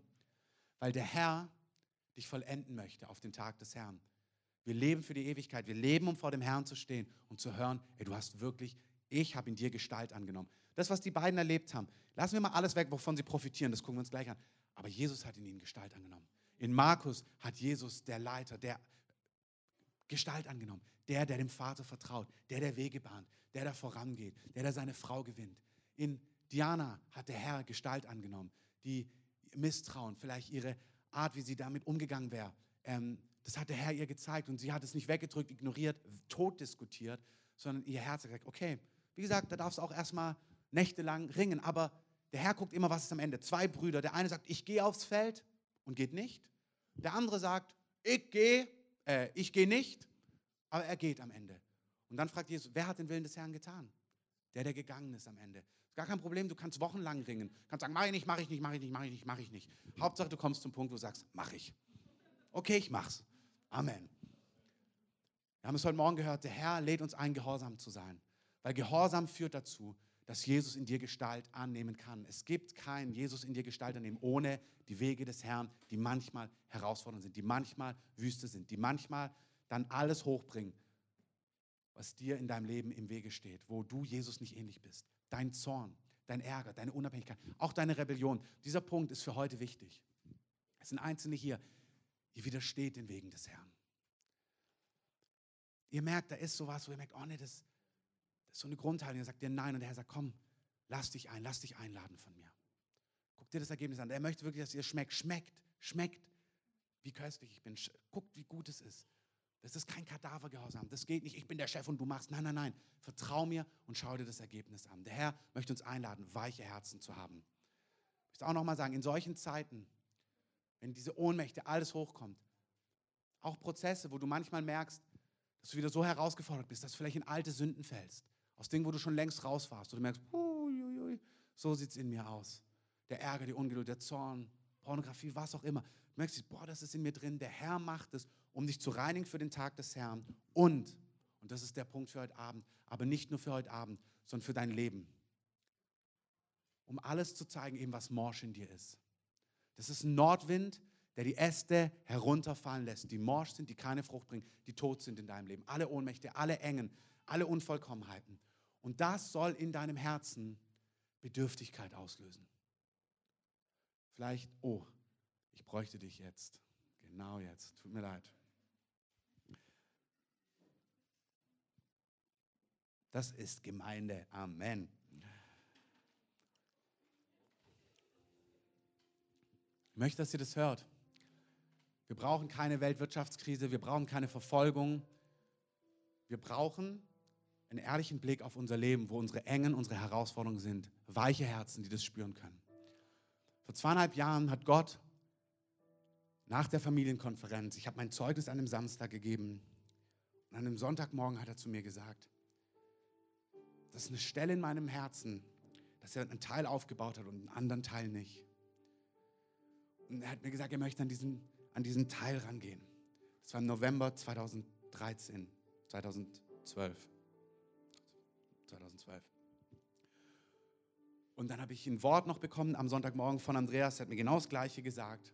Weil der Herr dich vollenden möchte auf den Tag des Herrn. Wir leben für die Ewigkeit. Wir leben, um vor dem Herrn zu stehen und zu hören, ey, du hast wirklich Ich habe in dir Gestalt angenommen. Das, was die beiden erlebt haben, lassen wir mal alles weg, wovon sie profitieren, das gucken wir uns gleich an. Aber Jesus hat in ihnen Gestalt angenommen. In Markus hat Jesus, der Leiter, der Gestalt angenommen. Der, der dem Vater vertraut, der, der Wege bahnt, der, der vorangeht, der, der seine Frau gewinnt. In Diana hat der Herr Gestalt angenommen, die Misstrauen, vielleicht ihre Art, wie sie damit umgegangen wäre. Ähm, das hat der Herr ihr gezeigt und sie hat es nicht weggedrückt, ignoriert, tot diskutiert, sondern ihr Herz hat gesagt, okay, wie gesagt, da darfst du auch erstmal nächtelang ringen, aber der Herr guckt immer, was ist am Ende. Zwei Brüder, der eine sagt, ich gehe aufs Feld und geht nicht. Der andere sagt, ich gehe, äh, ich gehe nicht, aber er geht am Ende. Und dann fragt Jesus, wer hat den Willen des Herrn getan? Der, der gegangen ist am Ende. Ist gar kein Problem, du kannst wochenlang ringen. Du kannst sagen, mach ich nicht, mach ich nicht, mach ich nicht, mach ich nicht, mach ich nicht. Hauptsache, du kommst zum Punkt, wo du sagst, mach ich. Okay, ich mach's. Amen. Wir haben es heute Morgen gehört, der Herr lädt uns ein, gehorsam zu sein. Weil Gehorsam führt dazu, dass Jesus in dir Gestalt annehmen kann. Es gibt keinen Jesus in dir Gestalt annehmen ohne die Wege des Herrn, die manchmal herausfordernd sind, die manchmal Wüste sind, die manchmal dann alles hochbringen, was dir in deinem Leben im Wege steht, wo du Jesus nicht ähnlich bist. Dein Zorn, dein Ärger, deine Unabhängigkeit, auch deine Rebellion. Dieser Punkt ist für heute wichtig. Es sind Einzelne hier, ihr widersteht den Wegen des Herrn. Ihr merkt, da ist sowas, wo ihr merkt, oh nee, das, ist so eine Grundhaltung. Er sagt dir nein und der Herr sagt, komm, lass dich ein, lass dich einladen von mir. Guck dir das Ergebnis an. Er möchte wirklich, dass ihr schmeckt. Schmeckt, schmeckt, wie köstlich ich bin. Guckt, wie gut es ist. Das ist kein Kadavergehorsam. Das geht nicht, ich bin der Chef und du machst. Nein, nein, nein. Vertrau mir und schau dir das Ergebnis an. Der Herr möchte uns einladen, weiche Herzen zu haben. Ich möchte auch nochmal sagen, in solchen Zeiten, wenn diese Ohnmächte, alles hochkommt, auch Prozesse, wo du manchmal merkst, dass du wieder so herausgefordert bist, dass du vielleicht in alte Sünden fällst, aus Dingen, wo du schon längst raus warst. Und du merkst, ui, so sieht es in mir aus. Der Ärger, die Ungeduld, der Zorn, Pornografie, was auch immer. Du merkst, boah, das ist in mir drin. Der Herr macht es, um dich zu reinigen für den Tag des Herrn. Und, und das ist der Punkt für heute Abend, aber nicht nur für heute Abend, sondern für dein Leben. Um alles zu zeigen, eben was morsch in dir ist. Das ist ein Nordwind, der die Äste herunterfallen lässt, die morsch sind, die keine Frucht bringen, die tot sind in deinem Leben. Alle Ohnmächte, alle Engen, alle Unvollkommenheiten. Und das soll in deinem Herzen Bedürftigkeit auslösen. Vielleicht, oh, ich bräuchte dich jetzt. Genau jetzt. Tut mir leid. Das ist Gemeinde. Amen. Ich möchte, dass ihr das hört. Wir brauchen keine Weltwirtschaftskrise, wir brauchen keine Verfolgung. Wir brauchen einen ehrlichen Blick auf unser Leben, wo unsere Engen, unsere Herausforderungen sind. Weiche Herzen, die das spüren können. Vor zweieinhalb Jahren hat Gott nach der Familienkonferenz, ich habe mein Zeugnis an einem Samstag gegeben und an einem Sonntagmorgen hat er zu mir gesagt, das ist eine Stelle in meinem Herzen, dass er einen Teil aufgebaut hat und einen anderen Teil nicht. Und er hat mir gesagt, er möchte an diesen, an diesen Teil rangehen. Das war im November 2013, 2012. 2012. Und dann habe ich ein Wort noch bekommen am Sonntagmorgen von Andreas, der hat mir genau das Gleiche gesagt.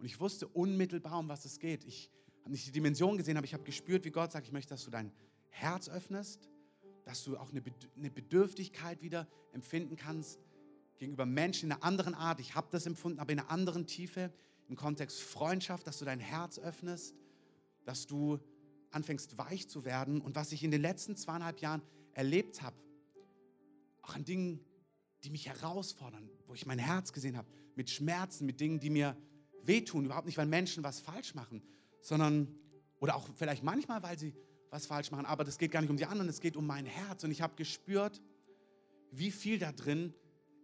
Und ich wusste unmittelbar, um was es geht. Ich habe nicht die Dimension gesehen, aber ich habe gespürt, wie Gott sagt, ich möchte, dass du dein Herz öffnest, dass du auch eine Bedürftigkeit wieder empfinden kannst gegenüber Menschen in einer anderen Art. Ich habe das empfunden, aber in einer anderen Tiefe, im Kontext Freundschaft, dass du dein Herz öffnest, dass du anfängst weich zu werden. Und was ich in den letzten zweieinhalb Jahren erlebt habe, auch an Dingen, die mich herausfordern, wo ich mein Herz gesehen habe, mit Schmerzen, mit Dingen, die mir wehtun, überhaupt nicht, weil Menschen was falsch machen, sondern, oder auch vielleicht manchmal, weil sie was falsch machen, aber das geht gar nicht um die anderen, es geht um mein Herz. Und ich habe gespürt, wie viel da drin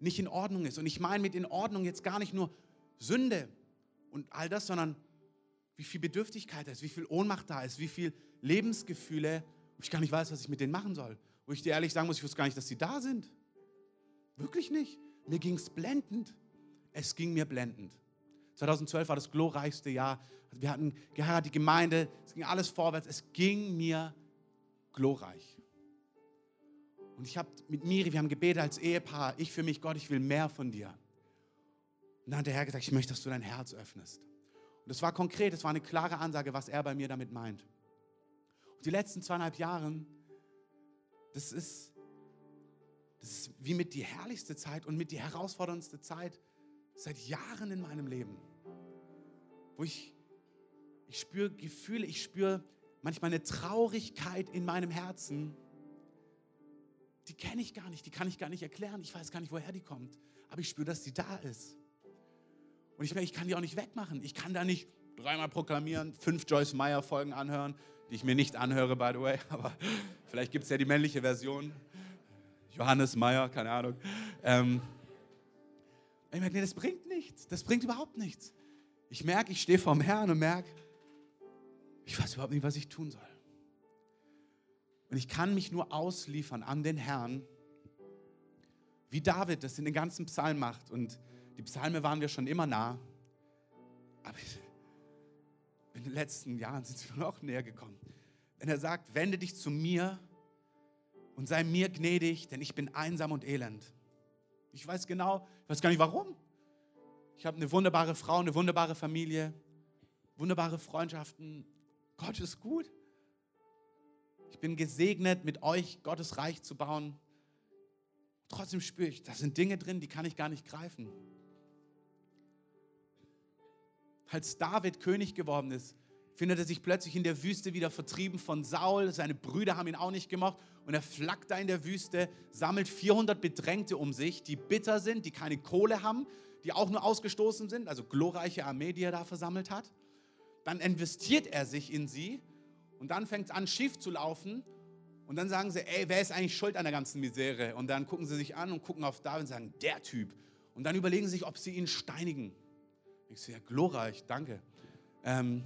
nicht in Ordnung ist. Und ich meine mit in Ordnung jetzt gar nicht nur Sünde und all das, sondern wie viel Bedürftigkeit da ist, wie viel Ohnmacht da ist, wie viel Lebensgefühle, wo ich gar nicht weiß, was ich mit denen machen soll. Wo ich dir ehrlich sagen muss, ich wusste gar nicht, dass sie da sind. Wirklich nicht. Mir ging es blendend. Es ging mir blendend. 2012 war das glorreichste Jahr. Wir hatten geheiratet, die Gemeinde, es ging alles vorwärts. Es ging mir glorreich. Und ich habe mit Miri, wir haben gebetet als Ehepaar, ich für mich, Gott, ich will mehr von dir. Und dann hat der Herr gesagt, ich möchte, dass du dein Herz öffnest. Und das war konkret, es war eine klare Ansage, was er bei mir damit meint. Und die letzten zweieinhalb Jahre, das ist Das ist wie mit die herrlichste Zeit und mit die herausforderndste Zeit seit Jahren in meinem Leben. Wo ich, ich spüre Gefühle, ich spüre manchmal eine Traurigkeit in meinem Herzen. Die kenne ich gar nicht, die kann ich gar nicht erklären. Ich weiß gar nicht, woher die kommt. Aber ich spüre, dass sie da ist. Und ich merke, ich kann die auch nicht wegmachen. Ich kann da nicht dreimal proklamieren, fünf Joyce Meyer Folgen anhören, die ich mir nicht anhöre, by the way. Aber vielleicht gibt es ja die männliche Version. Johannes Meyer, keine Ahnung. Ähm, ich merke, nee, das bringt nichts. Das bringt überhaupt nichts. Ich merke, ich stehe vorm Herrn und merke, ich weiß überhaupt nicht, was ich tun soll. Und ich kann mich nur ausliefern an den Herrn, wie David das in den ganzen Psalmen macht. Und die Psalme waren wir schon immer nah. Aber in den letzten Jahren sind wir noch näher gekommen. Wenn er sagt, wende dich zu mir und sei mir gnädig, denn ich bin einsam und elend. Ich weiß genau, ich weiß gar nicht warum. Ich habe eine wunderbare Frau, eine wunderbare Familie, wunderbare Freundschaften. Gott ist gut. Ich bin gesegnet, mit euch Gottes Reich zu bauen. Trotzdem spüre ich, da sind Dinge drin, die kann ich gar nicht greifen. Als David König geworden ist, findet er sich plötzlich in der Wüste wieder vertrieben von Saul. Seine Brüder haben ihn auch nicht gemocht. Und er flackt da in der Wüste, sammelt 400 Bedrängte um sich, die bitter sind, die keine Kohle haben, die auch nur ausgestoßen sind. Also glorreiche Armee, die er da versammelt hat. Dann investiert er sich in sie und dann fängt es an, schief zu laufen. Und dann sagen sie, ey, wer ist eigentlich schuld an der ganzen Misere? Und dann gucken sie sich an und gucken auf David und sagen, der Typ. Und dann überlegen sie sich, ob sie ihn steinigen. Ich sehe, ja, glorreich, danke. Ähm,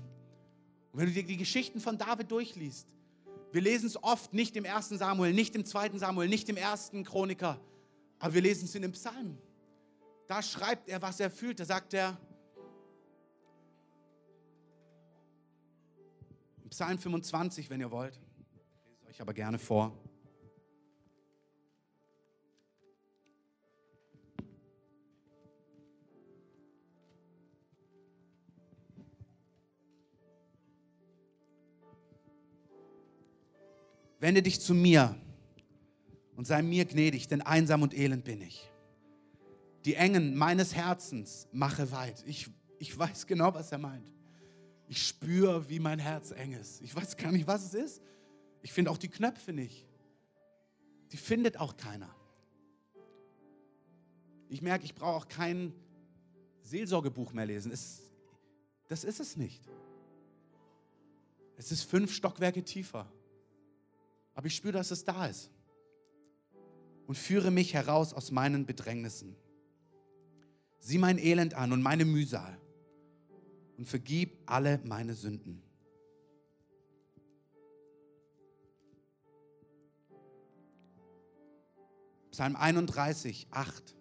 und wenn du dir die Geschichten von David durchliest, wir lesen es oft nicht im ersten Samuel, nicht im zweiten Samuel, nicht im ersten Chroniker, aber wir lesen es in den Psalmen. Da schreibt er, was er fühlt. Da sagt er, Psalm 25, wenn ihr wollt. Lese euch aber gerne vor. Wende dich zu mir und sei mir gnädig, denn einsam und elend bin ich. Die Engen meines Herzens mache weit. Ich, ich weiß genau, was er meint. Ich spüre, wie mein Herz eng ist. Ich weiß gar nicht, was es ist. Ich finde auch die Knöpfe nicht. Die findet auch keiner. Ich merke, ich brauche auch kein Seelsorgebuch mehr lesen. Es, das ist es nicht. Es ist fünf Stockwerke tiefer. Aber ich spüre, dass es da ist. Und führe mich heraus aus meinen Bedrängnissen. Sieh mein Elend an und meine Mühsal und vergib alle meine Sünden. Psalm 31, 8.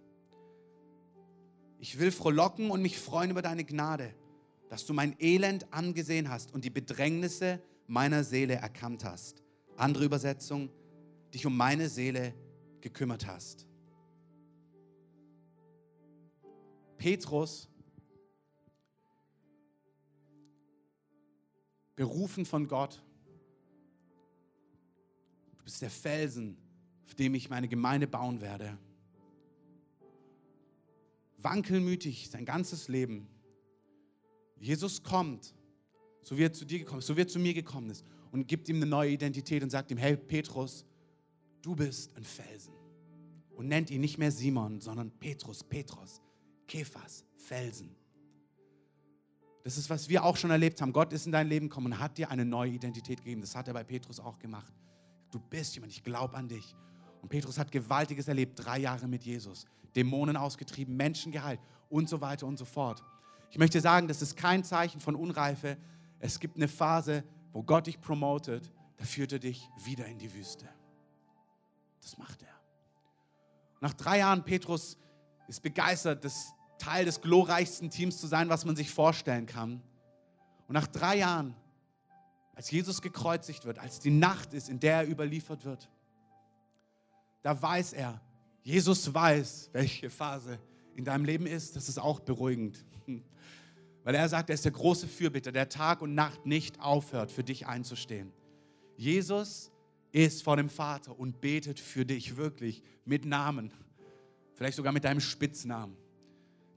Ich will frohlocken und mich freuen über deine Gnade, dass du mein Elend angesehen hast und die Bedrängnisse meiner Seele erkannt hast. Andere Übersetzung, dich um meine Seele gekümmert hast. Petrus berufen von Gott. Du bist der Felsen, auf dem ich meine Gemeinde bauen werde. Wankelmütig sein ganzes Leben. Jesus kommt, so wie er zu dir gekommen ist, so wie er zu mir gekommen ist und gibt ihm eine neue Identität und sagt ihm, hey Petrus, du bist ein Felsen. Und nennt ihn nicht mehr Simon, sondern Petrus, Petrus, Kephas, Felsen. Das ist, was wir auch schon erlebt haben. Gott ist in dein Leben gekommen und hat dir eine neue Identität gegeben. Das hat er bei Petrus auch gemacht. Du bist jemand, ich glaube an dich. Und Petrus hat Gewaltiges erlebt, drei Jahre mit Jesus. Dämonen ausgetrieben, Menschen geheilt und so weiter und so fort. Ich möchte sagen, das ist kein Zeichen von Unreife. Es gibt eine Phase, wo Gott dich promotet, da führt er dich wieder in die Wüste. Das macht er. Nach drei Jahren, Petrus ist begeistert, dass Teil des glorreichsten Teams zu sein, was man sich vorstellen kann. Und nach drei Jahren, als Jesus gekreuzigt wird, als die Nacht ist, in der er überliefert wird, da weiß er, Jesus weiß, welche Phase in deinem Leben ist. Das ist auch beruhigend. Weil er sagt, er ist der große Fürbitter, der Tag und Nacht nicht aufhört, für dich einzustehen. Jesus ist vor dem Vater und betet für dich wirklich mit Namen, vielleicht sogar mit deinem Spitznamen.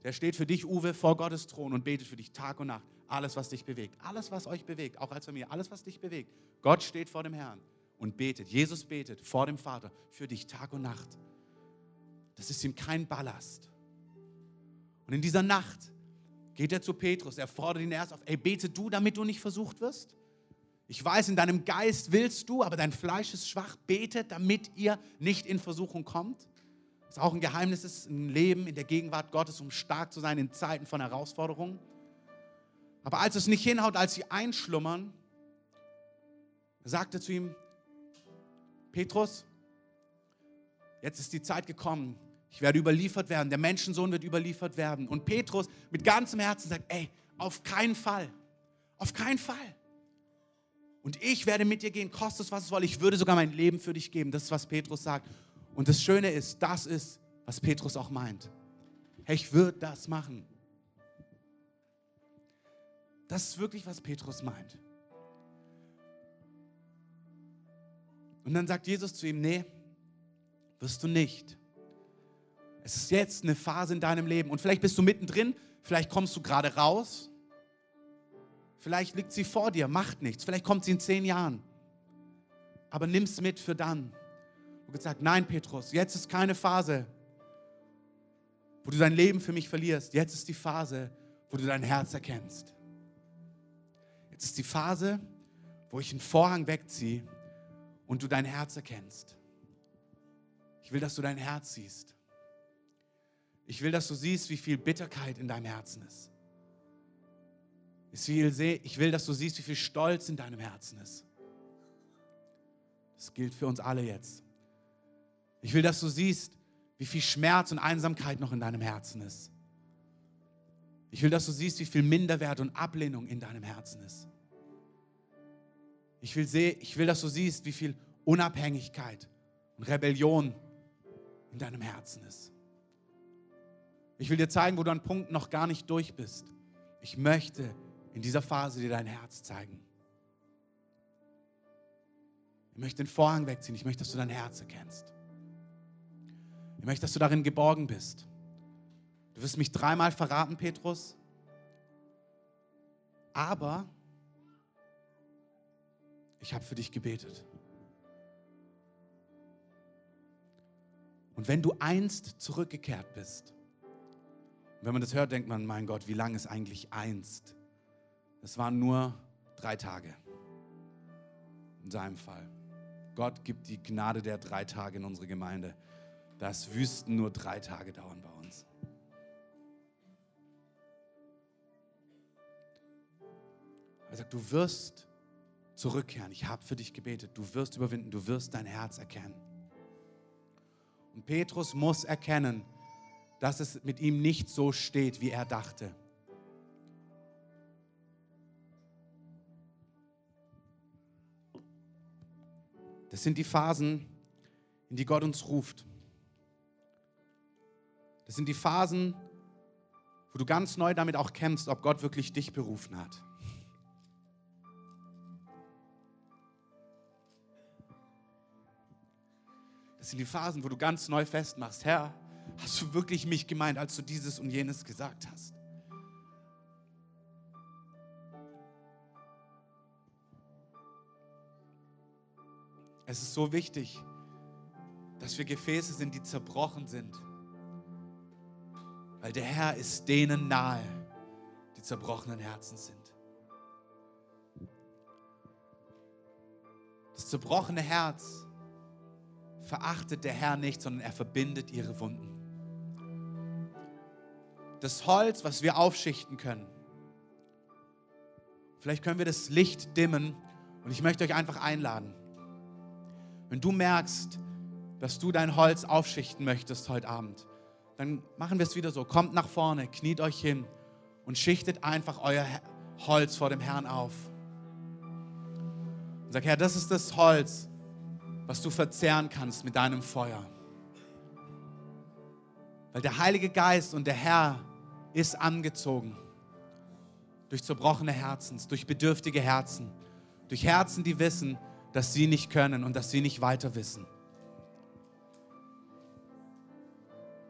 Der steht für dich, Uwe, vor Gottes Thron und betet für dich Tag und Nacht. Alles, was dich bewegt, alles, was euch bewegt, auch als Familie, alles, was dich bewegt. Gott steht vor dem Herrn und betet. Jesus betet vor dem Vater für dich Tag und Nacht. Das ist ihm kein Ballast. Und in dieser Nacht geht er zu Petrus. Er fordert ihn erst auf: Ey, bete du, damit du nicht versucht wirst. Ich weiß, in deinem Geist willst du, aber dein Fleisch ist schwach. Bete, damit ihr nicht in Versuchung kommt. Das ist auch ein Geheimnis ist ein Leben in der Gegenwart Gottes, um stark zu sein in Zeiten von Herausforderungen. Aber als es nicht hinhaut, als sie einschlummern, sagte zu ihm, Petrus, jetzt ist die Zeit gekommen. Ich werde überliefert werden. Der Menschensohn wird überliefert werden. Und Petrus mit ganzem Herzen sagt, ey, auf keinen Fall. Auf keinen Fall. Und ich werde mit dir gehen, kostet es, was es wolle. Ich würde sogar mein Leben für dich geben. Das ist, was Petrus sagt. Und das Schöne ist, das ist, was Petrus auch meint. Hey, ich würde das machen. Das ist wirklich, was Petrus meint. Und dann sagt Jesus zu ihm, nee, wirst du nicht. Es ist jetzt eine Phase in deinem Leben und vielleicht bist du mittendrin, vielleicht kommst du gerade raus, vielleicht liegt sie vor dir, macht nichts, vielleicht kommt sie in zehn Jahren. Aber nimm es mit für dann. Und gesagt, nein, Petrus, jetzt ist keine Phase, wo du dein Leben für mich verlierst. Jetzt ist die Phase, wo du dein Herz erkennst. Jetzt ist die Phase, wo ich einen Vorhang wegziehe und du dein Herz erkennst. Ich will, dass du dein Herz siehst. Ich will, dass du siehst, wie viel Bitterkeit in deinem Herzen ist. Ich will, dass du siehst, wie viel Stolz in deinem Herzen ist. Das gilt für uns alle jetzt. Ich will, dass du siehst, wie viel Schmerz und Einsamkeit noch in deinem Herzen ist. Ich will, dass du siehst, wie viel Minderwert und Ablehnung in deinem Herzen ist. Ich will, seh, ich will, dass du siehst, wie viel Unabhängigkeit und Rebellion in deinem Herzen ist. Ich will dir zeigen, wo du an Punkten noch gar nicht durch bist. Ich möchte in dieser Phase dir dein Herz zeigen. Ich möchte den Vorhang wegziehen. Ich möchte, dass du dein Herz erkennst. Ich möchte, dass du darin geborgen bist. Du wirst mich dreimal verraten, Petrus. Aber ich habe für dich gebetet. Und wenn du einst zurückgekehrt bist, wenn man das hört, denkt man, mein Gott, wie lang ist eigentlich einst? Es waren nur drei Tage. In seinem Fall. Gott gibt die Gnade der drei Tage in unsere Gemeinde. Dass Wüsten nur drei Tage dauern bei uns. Er sagt, du wirst zurückkehren. Ich habe für dich gebetet. Du wirst überwinden. Du wirst dein Herz erkennen. Und Petrus muss erkennen, dass es mit ihm nicht so steht, wie er dachte. Das sind die Phasen, in die Gott uns ruft. Das sind die Phasen, wo du ganz neu damit auch kämpfst, ob Gott wirklich dich berufen hat. Das sind die Phasen, wo du ganz neu festmachst, Herr, hast du wirklich mich gemeint, als du dieses und jenes gesagt hast? Es ist so wichtig, dass wir Gefäße sind, die zerbrochen sind. Weil der Herr ist denen nahe, die zerbrochenen Herzen sind. Das zerbrochene Herz verachtet der Herr nicht, sondern er verbindet ihre Wunden. Das Holz, was wir aufschichten können, vielleicht können wir das Licht dimmen und ich möchte euch einfach einladen. Wenn du merkst, dass du dein Holz aufschichten möchtest heute Abend, dann machen wir es wieder so. Kommt nach vorne, kniet euch hin und schichtet einfach euer Holz vor dem Herrn auf. Und sag, Herr, das ist das Holz, was du verzehren kannst mit deinem Feuer. Weil der Heilige Geist und der Herr ist angezogen durch zerbrochene Herzen, durch bedürftige Herzen, durch Herzen, die wissen, dass sie nicht können und dass sie nicht weiter wissen.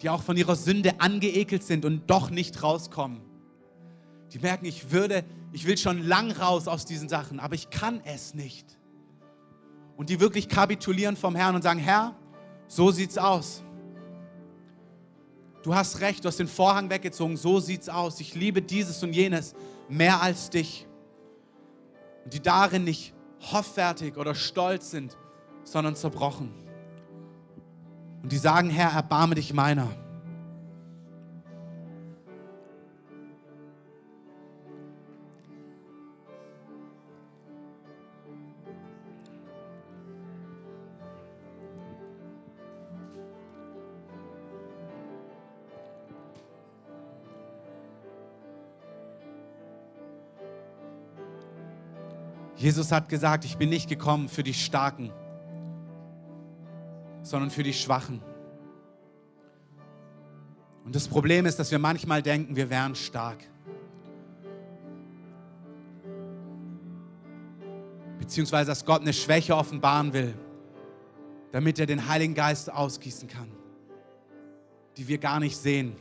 Die auch von ihrer Sünde angeekelt sind und doch nicht rauskommen. Die merken, ich würde, ich will schon lang raus aus diesen Sachen, aber ich kann es nicht. Und die wirklich kapitulieren vom Herrn und sagen, Herr, so sieht's aus. Du hast recht, du hast den Vorhang weggezogen, so sieht's aus. Ich liebe dieses und jenes mehr als dich. Und die darin nicht hoffärtig oder stolz sind, sondern zerbrochen. Und die sagen, Herr, erbarme dich meiner. Jesus hat gesagt, ich bin nicht gekommen für die Starken, sondern für die Schwachen. Und das Problem ist, dass wir manchmal denken, wir wären stark. Beziehungsweise, dass Gott eine Schwäche offenbaren will, damit er den Heiligen Geist ausgießen kann, die wir gar nicht sehen.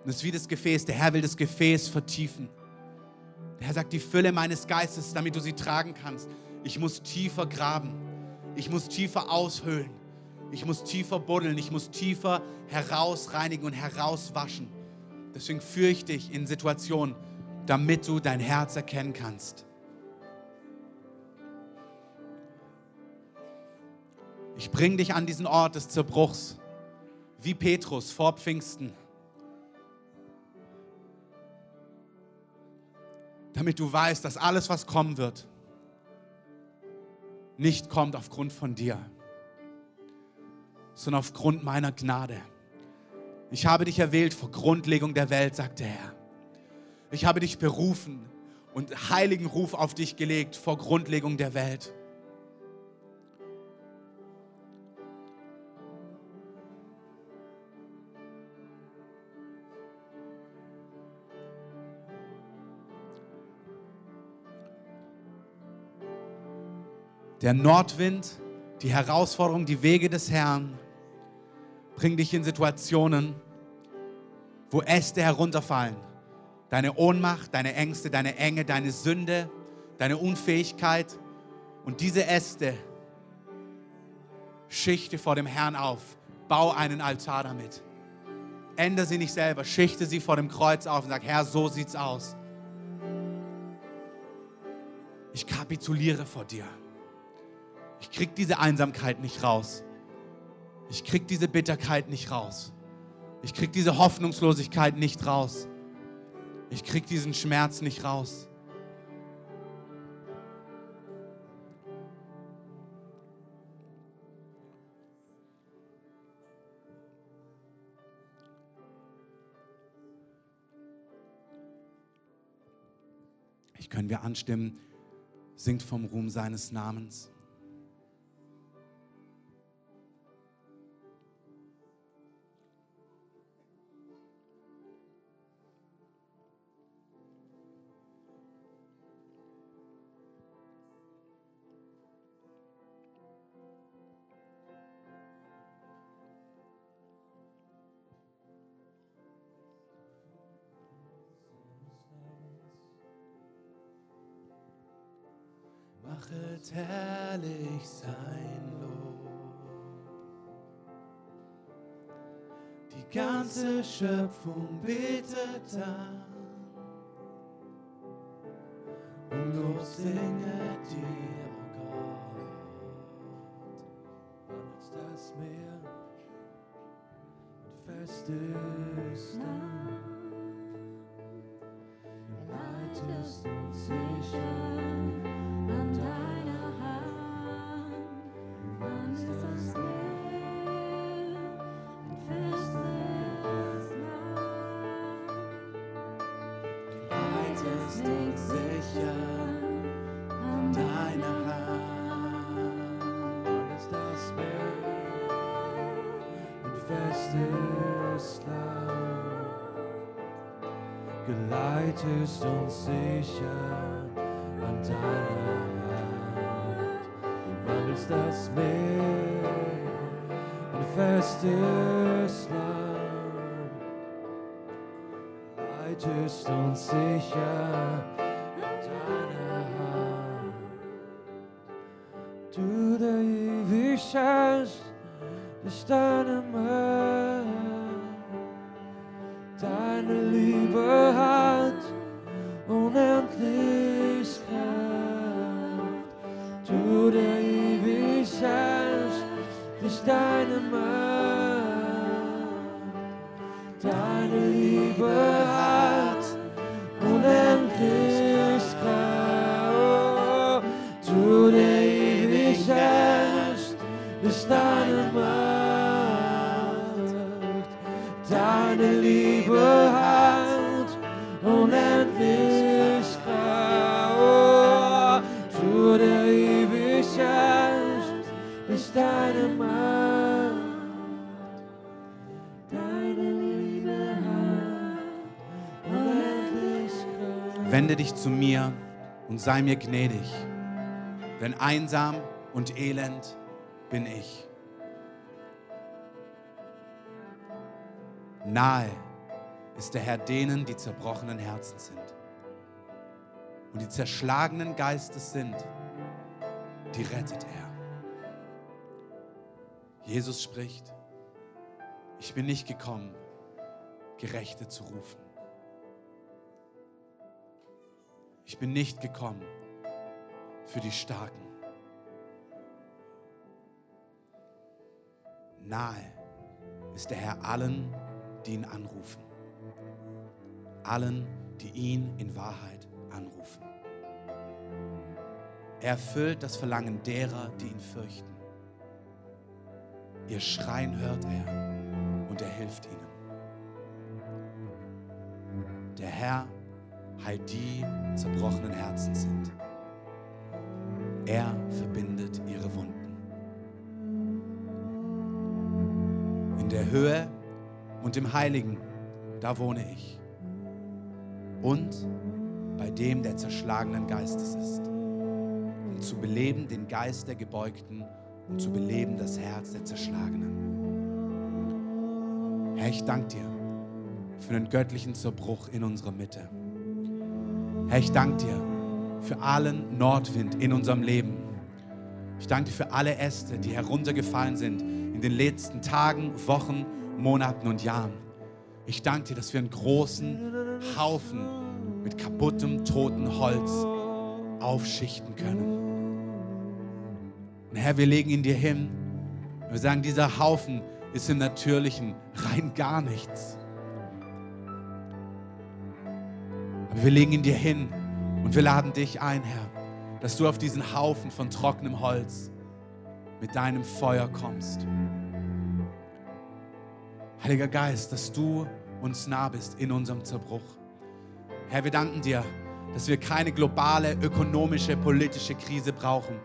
Und das ist wie das Gefäß. Der Herr will das Gefäß vertiefen. Der Herr sagt, die Fülle meines Geistes, damit du sie tragen kannst. Ich muss tiefer graben. Ich muss tiefer aushöhlen. Ich muss tiefer buddeln. Ich muss tiefer herausreinigen und herauswaschen. Deswegen führe ich dich in Situationen, damit du dein Herz erkennen kannst. Ich bringe dich an diesen Ort des Zerbruchs, wie Petrus vor Pfingsten. damit du weißt, dass alles, was kommen wird, nicht kommt aufgrund von dir, sondern aufgrund meiner Gnade. Ich habe dich erwählt vor Grundlegung der Welt, sagt der Herr. Ich habe dich berufen und heiligen Ruf auf dich gelegt vor Grundlegung der Welt. Der Nordwind, die Herausforderung, die Wege des Herrn bringen dich in Situationen, wo Äste herunterfallen. Deine Ohnmacht, deine Ängste, deine Enge, deine Sünde, deine Unfähigkeit. Und diese Äste schichte vor dem Herrn auf. Bau einen Altar damit. Ändere sie nicht selber, schichte sie vor dem Kreuz auf und sag, Herr, so sieht's aus. Ich kapituliere vor dir. Ich krieg diese Einsamkeit nicht raus. Ich krieg diese Bitterkeit nicht raus. Ich krieg diese Hoffnungslosigkeit nicht raus. Ich krieg diesen Schmerz nicht raus. Ich können wir anstimmen, singt vom Ruhm seines Namens. Herrlich sein Lob. Die ganze Schöpfung betet an und Lob singe dir, oh Gott. Wann uns das Meer und festes Land, Geleitest uns sicher an deiner Hand. als das Meer, ein festes Land. Leitest uns sicher dich zu mir und sei mir gnädig, denn einsam und elend bin ich. Nahe ist der Herr denen, die zerbrochenen Herzen sind und die zerschlagenen Geistes sind, die rettet er. Jesus spricht, ich bin nicht gekommen, Gerechte zu rufen. Ich bin nicht gekommen für die Starken. Nahe ist der Herr allen, die ihn anrufen. Allen, die ihn in Wahrheit anrufen. Er erfüllt das Verlangen derer, die ihn fürchten. Ihr Schreien hört er und er hilft ihnen. Der Herr heilt die zerbrochenen Herzen sind. Er verbindet ihre Wunden. In der Höhe und im Heiligen, da wohne ich. Und bei dem, der zerschlagenen Geistes ist, um zu beleben den Geist der Gebeugten und zu beleben das Herz der Zerschlagenen. Herr, ich danke dir für den göttlichen Zerbruch in unserer Mitte. Herr, ich danke dir für allen Nordwind in unserem Leben. Ich danke dir für alle Äste, die heruntergefallen sind in den letzten Tagen, Wochen, Monaten und Jahren. Ich danke dir, dass wir einen großen Haufen mit kaputtem, totem Holz aufschichten können. Und Herr, wir legen ihn dir hin. Wir sagen, dieser Haufen ist im Natürlichen rein gar nichts. Aber wir legen ihn dir hin und wir laden dich ein, Herr, dass du auf diesen Haufen von trockenem Holz mit deinem Feuer kommst. Heiliger Geist, dass du uns nah bist in unserem Zerbruch. Herr, wir danken dir, dass wir keine globale ökonomische, politische Krise brauchen,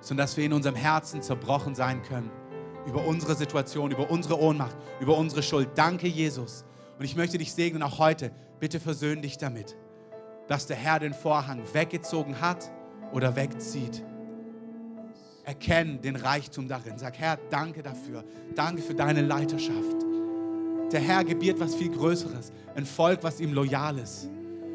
sondern dass wir in unserem Herzen zerbrochen sein können über unsere Situation, über unsere Ohnmacht, über unsere Schuld. Danke, Jesus. Und ich möchte dich segnen auch heute. Bitte versöhn dich damit, dass der Herr den Vorhang weggezogen hat oder wegzieht. Erkenn den Reichtum darin. Sag, Herr, danke dafür. Danke für deine Leiterschaft. Der Herr gebiert was viel Größeres. Ein Volk, was ihm loyal ist.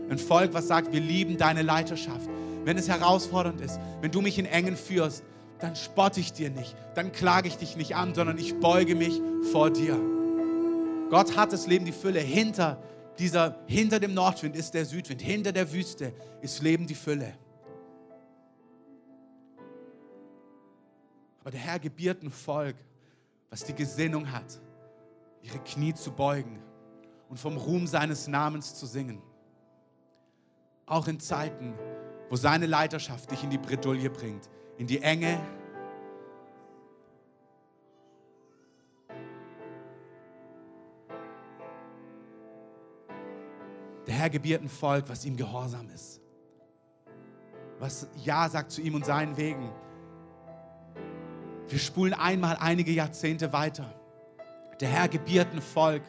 Ein Volk, was sagt, wir lieben deine Leiterschaft. Wenn es herausfordernd ist, wenn du mich in Engen führst, dann spotte ich dir nicht, dann klage ich dich nicht an, sondern ich beuge mich vor dir. Gott hat das Leben die Fülle. Hinter, dieser, hinter dem Nordwind ist der Südwind. Hinter der Wüste ist Leben die Fülle. Aber der Herr gebiert ein Volk, was die Gesinnung hat, ihre Knie zu beugen und vom Ruhm seines Namens zu singen. Auch in Zeiten, wo seine Leiterschaft dich in die Bredouille bringt, in die Enge. Der Herr gebiert ein Volk, was ihm gehorsam ist. Was Ja sagt zu ihm und seinen Wegen. Wir spulen einmal einige Jahrzehnte weiter. Der Herr gebiert ein Volk,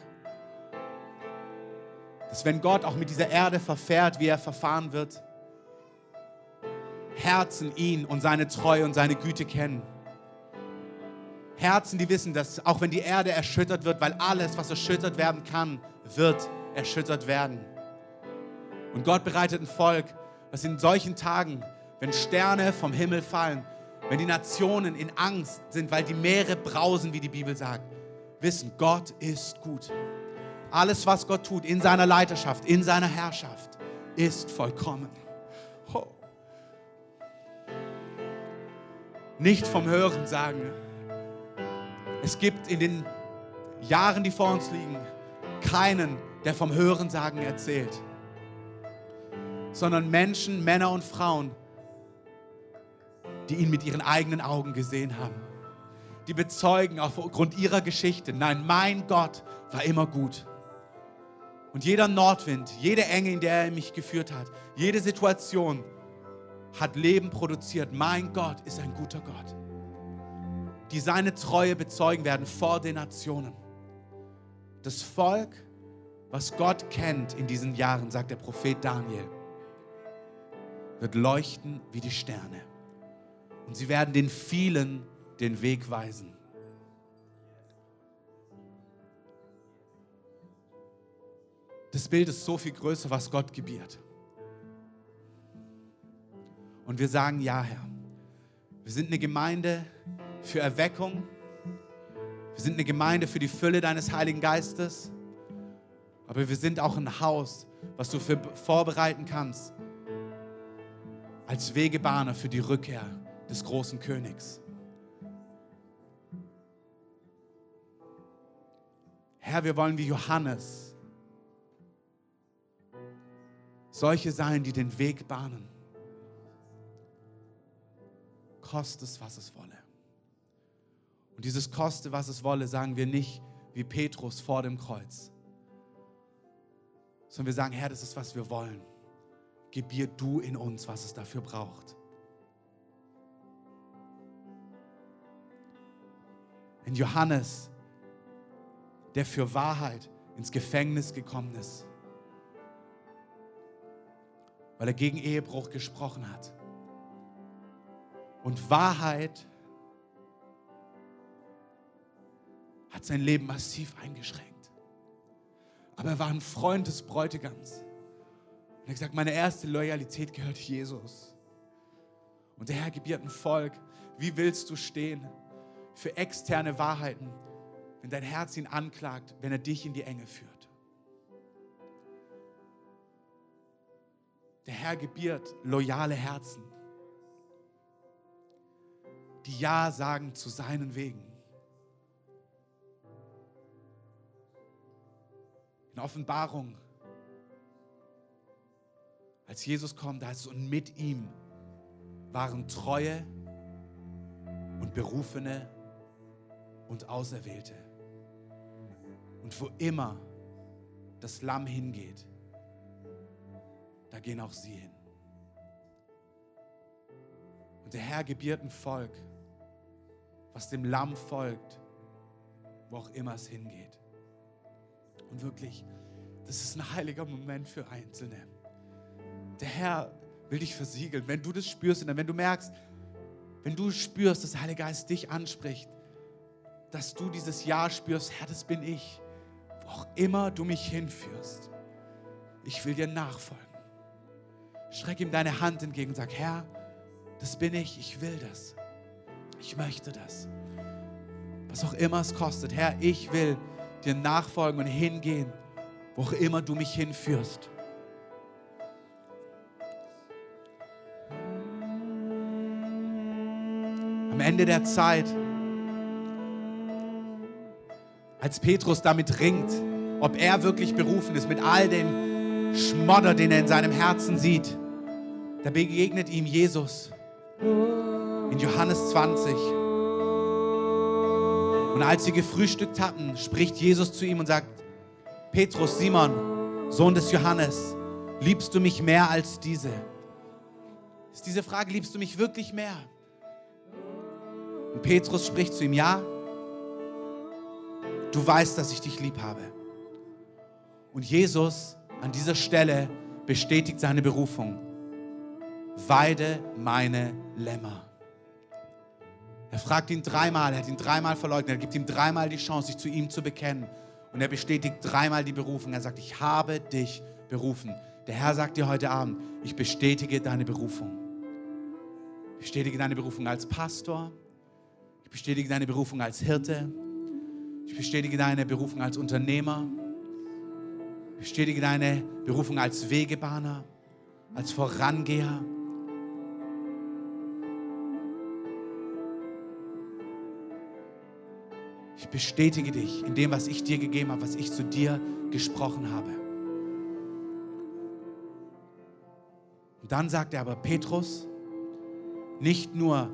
dass wenn Gott auch mit dieser Erde verfährt, wie er verfahren wird, Herzen ihn und seine Treue und seine Güte kennen. Herzen, die wissen, dass auch wenn die Erde erschüttert wird, weil alles, was erschüttert werden kann, wird erschüttert werden. Und Gott bereitet ein Volk, was in solchen Tagen, wenn Sterne vom Himmel fallen, wenn die Nationen in Angst sind, weil die Meere brausen, wie die Bibel sagt, wissen, Gott ist gut. Alles, was Gott tut in seiner Leiterschaft, in seiner Herrschaft, ist vollkommen. Oh. Nicht vom Hören sagen. Es gibt in den Jahren, die vor uns liegen, keinen, der vom Hörensagen erzählt, sondern Menschen, Männer und Frauen, die ihn mit ihren eigenen Augen gesehen haben. Die bezeugen aufgrund ihrer Geschichte, nein, mein Gott war immer gut. Und jeder Nordwind, jede Enge, in der er mich geführt hat, jede Situation hat Leben produziert. Mein Gott ist ein guter Gott, die seine Treue bezeugen werden vor den Nationen. Das Volk, was Gott kennt in diesen Jahren, sagt der Prophet Daniel, wird leuchten wie die Sterne. Und sie werden den vielen den Weg weisen. Das Bild ist so viel größer, was Gott gebiert. Und wir sagen, ja, Herr, wir sind eine Gemeinde für Erweckung. Wir sind eine Gemeinde für die Fülle deines Heiligen Geistes. Aber wir sind auch ein Haus, was du vorbereiten kannst als Wegebahner für die Rückkehr des großen Königs. Herr, wir wollen wie Johannes solche sein, die den Weg bahnen. Koste es, was es wolle. Und dieses Koste, was es wolle, sagen wir nicht wie Petrus vor dem Kreuz, sondern wir sagen, Herr, das ist, was wir wollen. Gebier du in uns, was es dafür braucht. In Johannes, der für Wahrheit ins Gefängnis gekommen ist, weil er gegen Ehebruch gesprochen hat. Und Wahrheit hat sein Leben massiv eingeschränkt. Aber er war ein Freund des Bräutigams. Er hat gesagt, meine erste Loyalität gehört Jesus. Und der Herr gebiert ein Volk. Wie willst du stehen für externe Wahrheiten, wenn dein Herz ihn anklagt, wenn er dich in die Enge führt? Der Herr gebiert loyale Herzen die Ja sagen zu seinen Wegen. In Offenbarung, als Jesus kommt, da ist es und mit ihm waren Treue und Berufene und Auserwählte. Und wo immer das Lamm hingeht, da gehen auch sie hin. Und der Herr gebiert ein Volk, was dem Lamm folgt, wo auch immer es hingeht. Und wirklich, das ist ein heiliger Moment für Einzelne. Der Herr will dich versiegeln. Wenn du das spürst wenn du merkst, wenn du spürst, dass der Heilige Geist dich anspricht, dass du dieses Ja spürst, Herr, das bin ich, wo auch immer du mich hinführst. Ich will dir nachfolgen. Streck ihm deine Hand entgegen und sag, Herr, das bin ich, ich will das. Ich möchte das. Was auch immer es kostet. Herr, ich will dir nachfolgen und hingehen, wo auch immer du mich hinführst. Ende der Zeit, als Petrus damit ringt, ob er wirklich berufen ist, mit all dem Schmodder, den er in seinem Herzen sieht, da begegnet ihm Jesus in Johannes 20. Und als sie gefrühstückt hatten, spricht Jesus zu ihm und sagt, Petrus, Simon, Sohn des Johannes, liebst du mich mehr als diese? Ist diese Frage, liebst du mich wirklich mehr? Und Petrus spricht zu ihm, ja, du weißt, dass ich dich lieb habe. Und Jesus an dieser Stelle bestätigt seine Berufung. weide meine Lämmer. Er fragt ihn dreimal, er hat ihn dreimal verleugnet, er gibt ihm dreimal die Chance, sich zu ihm zu bekennen. Und er bestätigt dreimal die Berufung. Er sagt, ich habe dich berufen. Der Herr sagt dir heute Abend, ich bestätige deine Berufung. Ich bestätige deine Berufung als Pastor. Ich bestätige deine Berufung als Hirte. Ich bestätige deine Berufung als Unternehmer. Ich bestätige deine Berufung als Wegebahner, als Vorangeher. Ich bestätige dich in dem, was ich dir gegeben habe, was ich zu dir gesprochen habe. Und dann sagt er aber, Petrus, nicht nur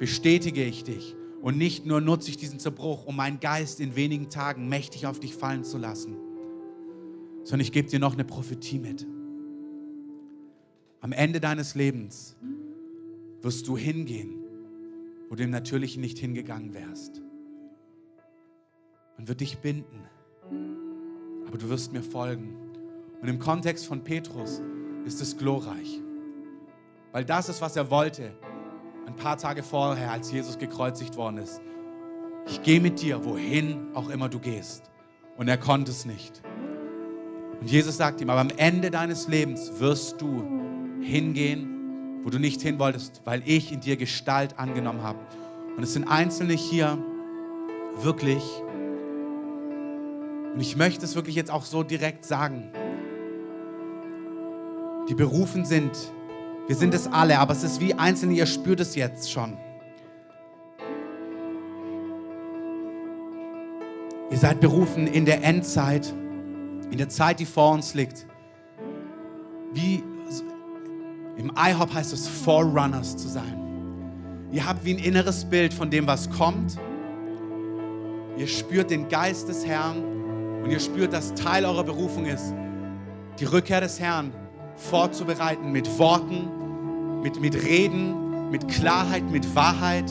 bestätige ich dich und nicht nur nutze ich diesen Zerbruch, um meinen Geist in wenigen Tagen mächtig auf dich fallen zu lassen, sondern ich gebe dir noch eine Prophetie mit. Am Ende deines Lebens wirst du hingehen, wo du im Natürlichen nicht hingegangen wärst. Man wird dich binden, aber du wirst mir folgen. Und im Kontext von Petrus ist es glorreich, weil das ist, was er wollte ein paar Tage vorher, als Jesus gekreuzigt worden ist. Ich gehe mit dir, wohin auch immer du gehst. Und er konnte es nicht. Und Jesus sagt ihm, aber am Ende deines Lebens wirst du hingehen, wo du nicht hin wolltest, weil ich in dir Gestalt angenommen habe. Und es sind Einzelne hier wirklich, und ich möchte es wirklich jetzt auch so direkt sagen, die berufen sind. Wir sind es alle, aber es ist wie Einzelne, ihr spürt es jetzt schon. Ihr seid berufen in der Endzeit, in der Zeit, die vor uns liegt. Wie im IHOP heißt es, Forerunners zu sein. Ihr habt wie ein inneres Bild von dem, was kommt. Ihr spürt den Geist des Herrn und ihr spürt, dass Teil eurer Berufung ist, die Rückkehr des Herrn vorzubereiten mit Worten, mit, mit Reden, mit Klarheit, mit Wahrheit.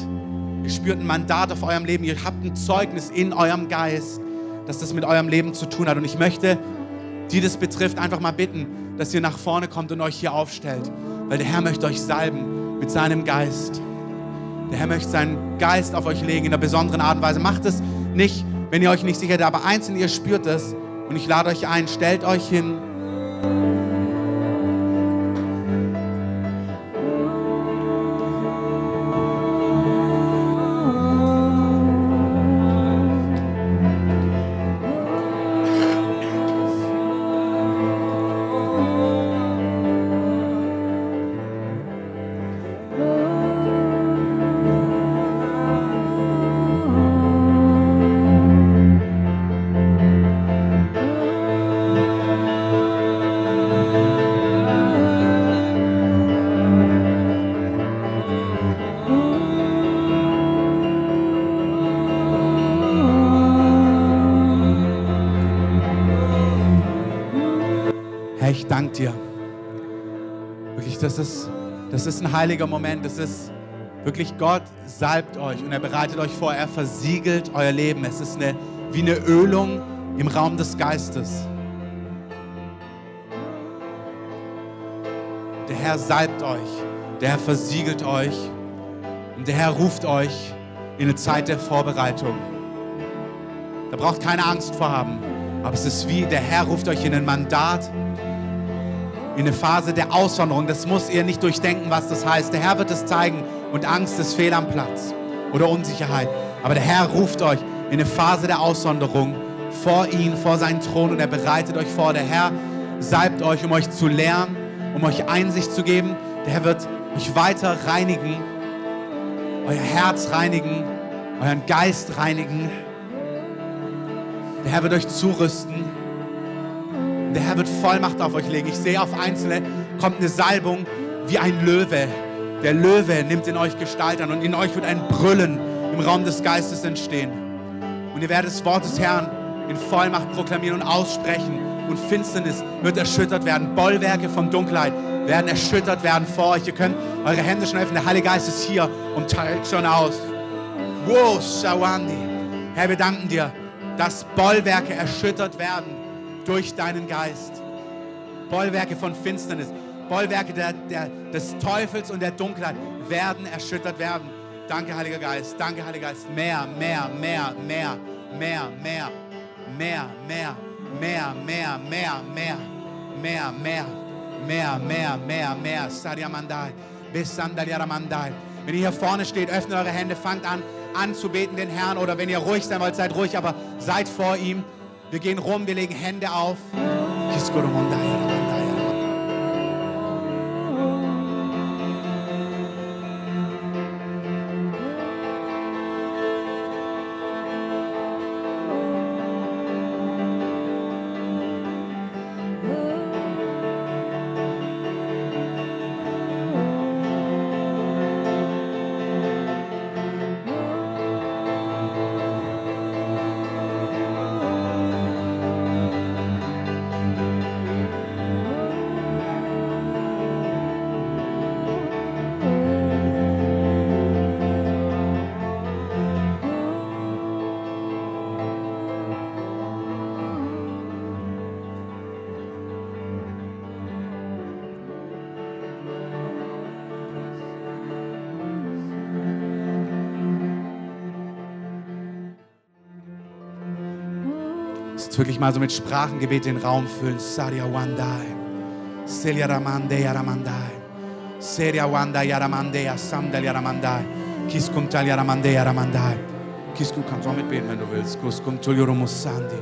Ihr spürt ein Mandat auf eurem Leben. Ihr habt ein Zeugnis in eurem Geist, dass das mit eurem Leben zu tun hat. Und ich möchte, die das betrifft, einfach mal bitten, dass ihr nach vorne kommt und euch hier aufstellt. Weil der Herr möchte euch salben mit seinem Geist. Der Herr möchte seinen Geist auf euch legen in einer besonderen Art und Weise. Macht es nicht, wenn ihr euch nicht sicher seid, aber einzeln, ihr spürt es. Und ich lade euch ein, stellt euch hin. Ist ein heiliger Moment. Das ist wirklich Gott salbt euch und er bereitet euch vor. Er versiegelt euer Leben. Es ist eine, wie eine Ölung im Raum des Geistes. Der Herr salbt euch. Der Herr versiegelt euch. Und der Herr ruft euch in eine Zeit der Vorbereitung. Da braucht keine Angst vor haben. Aber es ist wie, der Herr ruft euch in ein Mandat, in eine Phase der Auswanderung. Das muss ihr nicht durchdenken, was das heißt. Der Herr wird es zeigen und Angst ist fehl am Platz oder Unsicherheit. Aber der Herr ruft euch in eine Phase der Auswanderung vor ihn, vor seinen Thron und er bereitet euch vor. Der Herr salbt euch, um euch zu lernen, um euch Einsicht zu geben. Der Herr wird euch weiter reinigen, euer Herz reinigen, euren Geist reinigen. Der Herr wird euch zurüsten. Der Herr wird Vollmacht auf euch legen. Ich sehe auf Einzelne kommt eine Salbung wie ein Löwe. Der Löwe nimmt in euch Gestalt an und in euch wird ein Brüllen im Raum des Geistes entstehen. Und ihr werdet das Wort des Herrn in Vollmacht proklamieren und aussprechen. Und Finsternis wird erschüttert werden. Bollwerke von Dunkelheit werden erschüttert werden vor euch. Ihr könnt eure Hände schon öffnen. Der Heilige Geist ist hier und teilt schon aus. Wow, Shawandi. Herr, wir danken dir, dass Bollwerke erschüttert werden durch deinen Geist. Bollwerke von Finsternis, Bollwerke der, der, des Teufels und der Dunkelheit werden erschüttert werden. Danke, Heiliger Geist. Danke, Heiliger Geist. Mehr, mehr, mehr, mehr, mehr, mehr, mehr, mehr, mehr, mehr, mehr, mehr, mehr, mehr, mehr, mehr, mehr, mehr. Sariamandai. Besandaliaramandai. Wenn ihr hier vorne steht, öffnet eure Hände, fangt an, anzubeten den Herrn. Oder wenn ihr ruhig sein wollt, seid ruhig, aber seid vor ihm. Wir gehen rum, wir legen Hände auf. Wirklich mal so mit Sprachengebet den Raum füllen. Saria Wandai. Selia Ramande Yaramandai. Seria Wanda Yaramandea Samdal Yaramandai. Kiskuntal Yaramande Yaramandai. Kisku kannst auch mitbeten, wenn du willst. Kuskuntul Yoromusandi.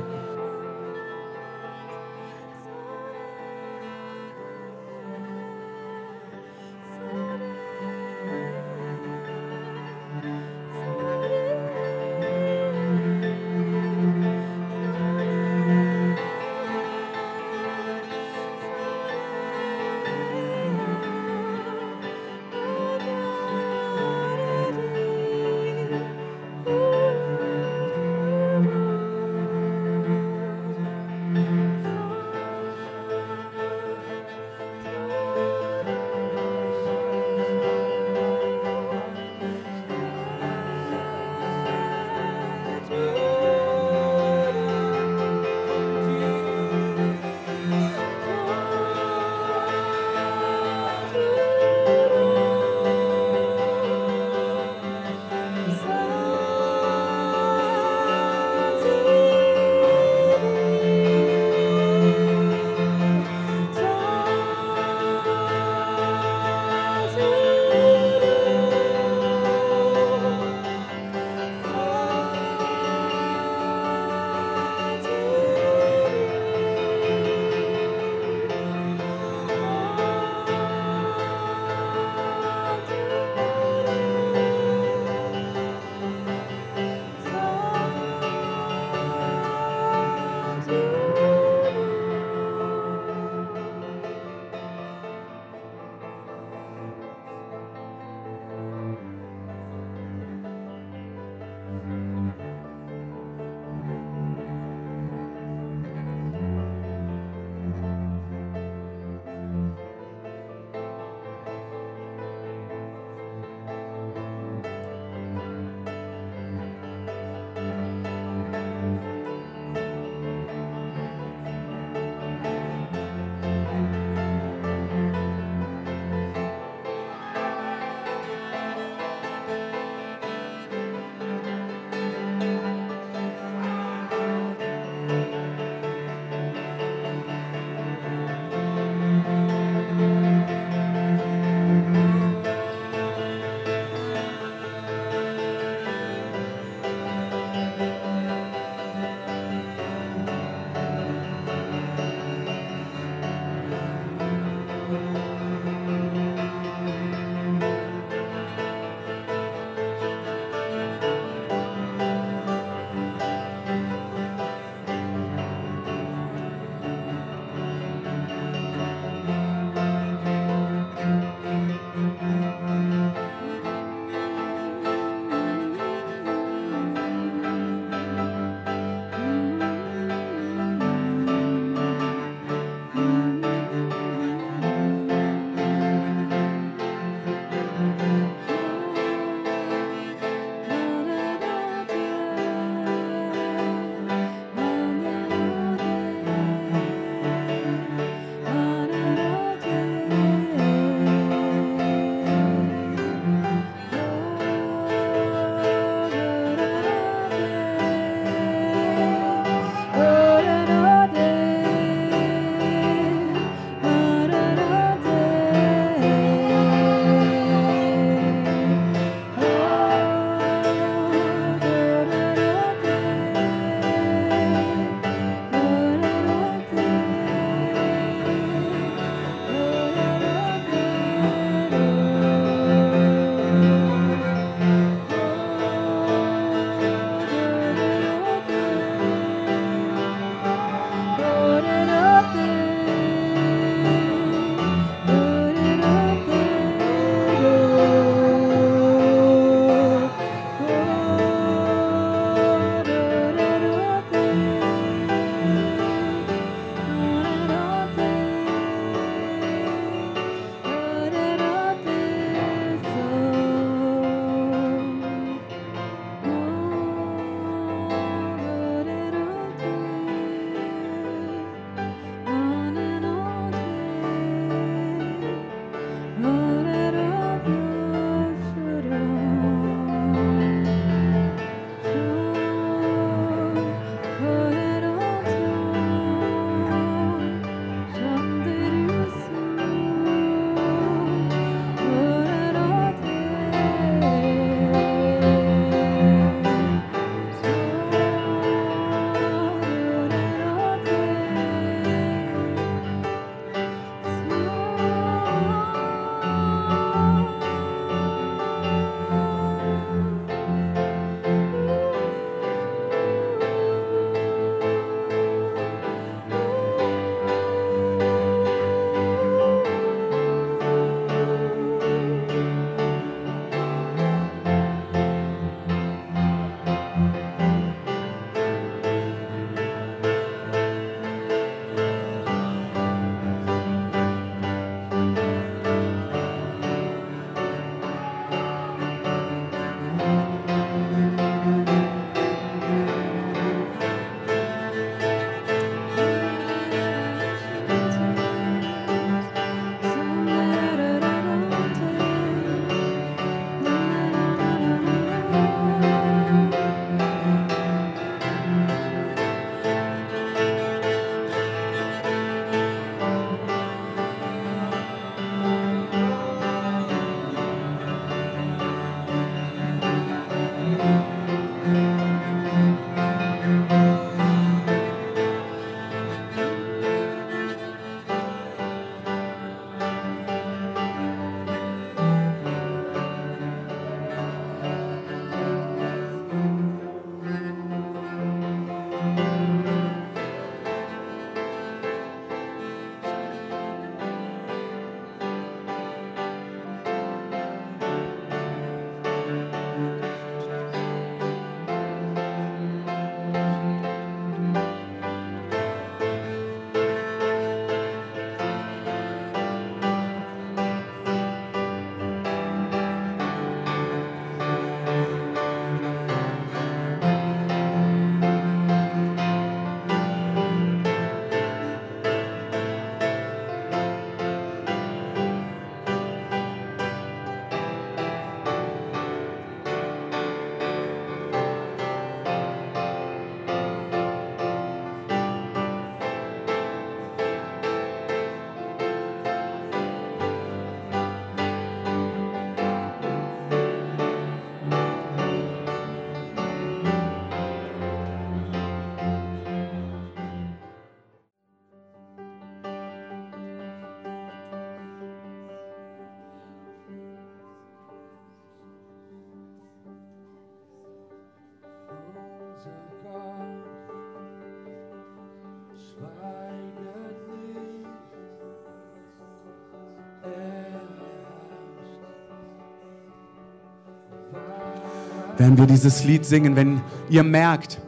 Werden wir dieses Lied singen, wenn ihr merkt,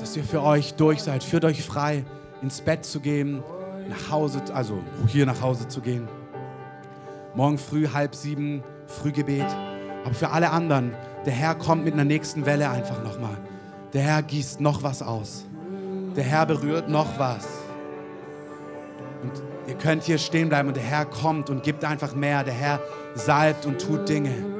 dass ihr für euch durch seid, führt euch frei, ins Bett zu gehen, nach Hause, also hier nach Hause zu gehen. Morgen früh halb sieben, Frühgebet. Aber für alle anderen, der Herr kommt mit einer nächsten Welle einfach nochmal. Der Herr gießt noch was aus. Der Herr berührt noch was. Und ihr könnt hier stehen bleiben und der Herr kommt und gibt einfach mehr. Der Herr salbt und tut Dinge.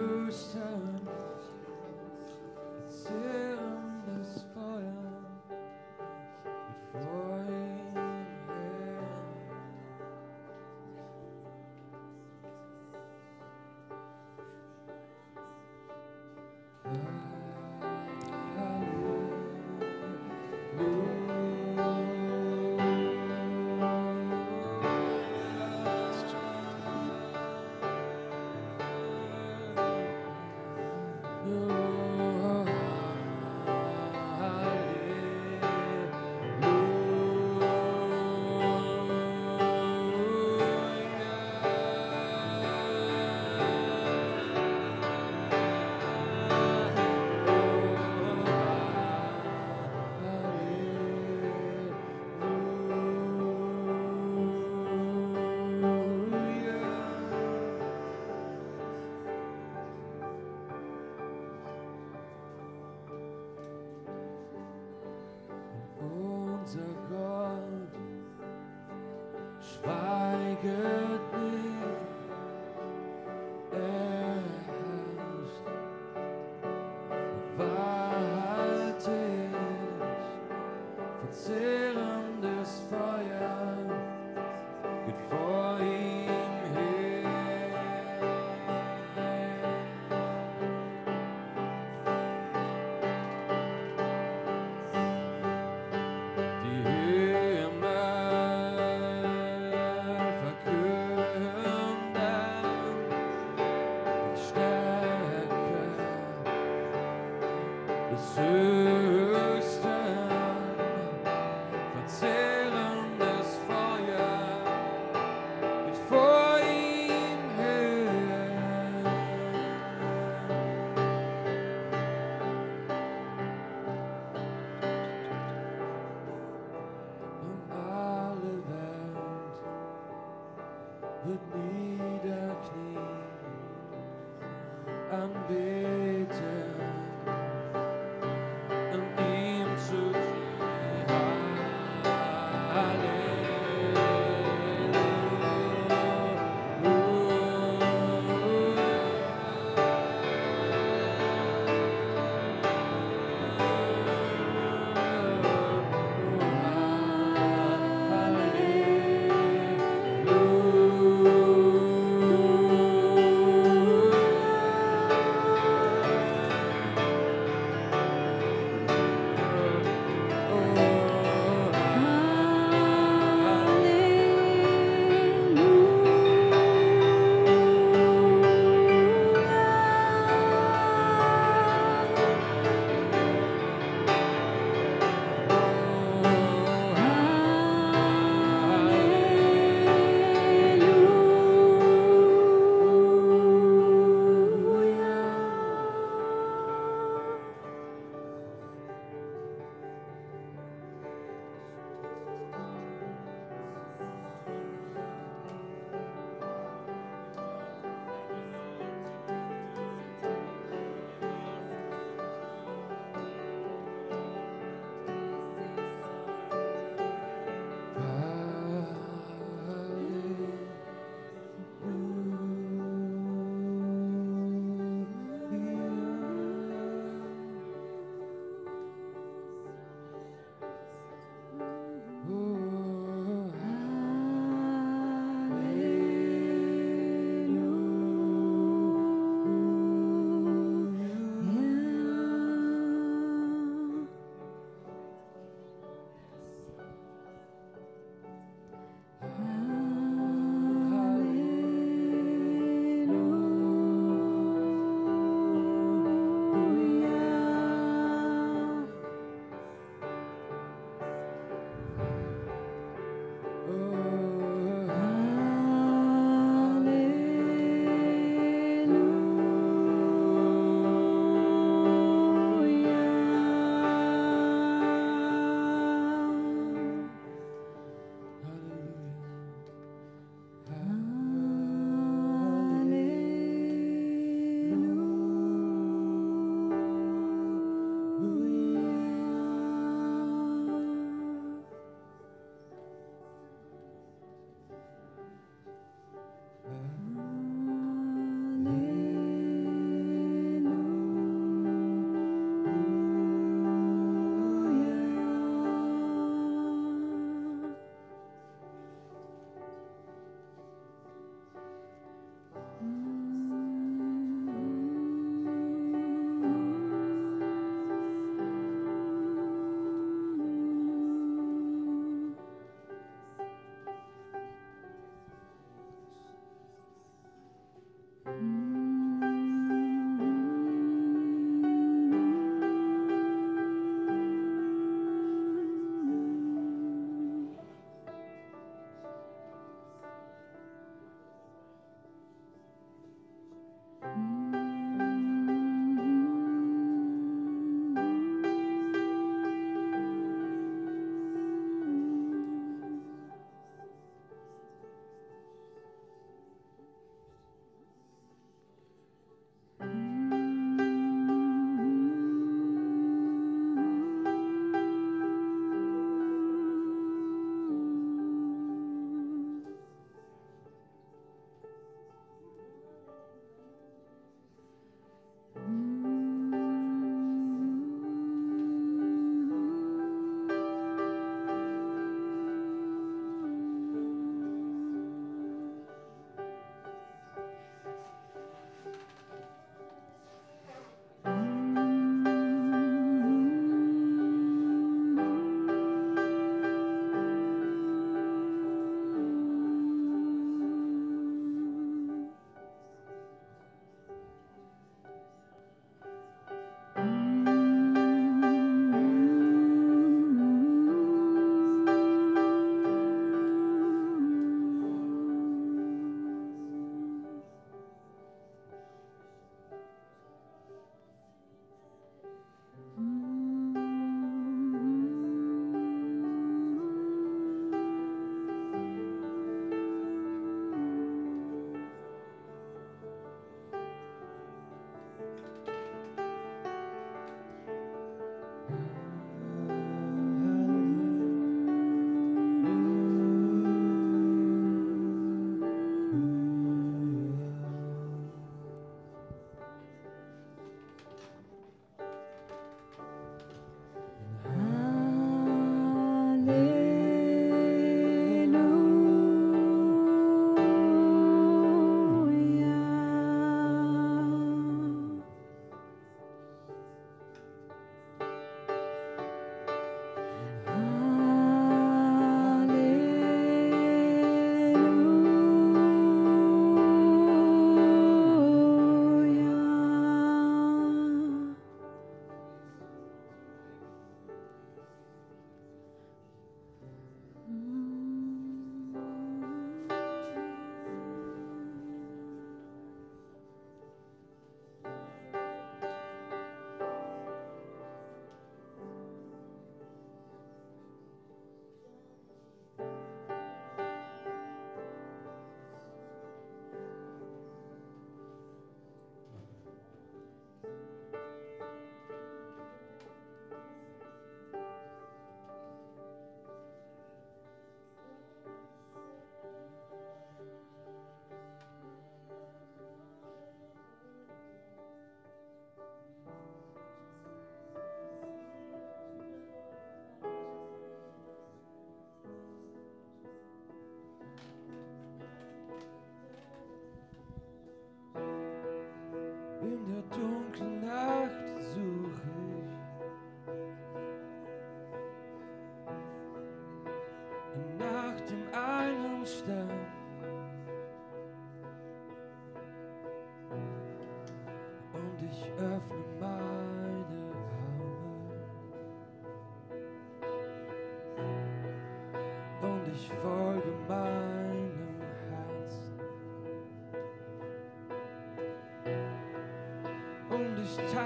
In der dunklen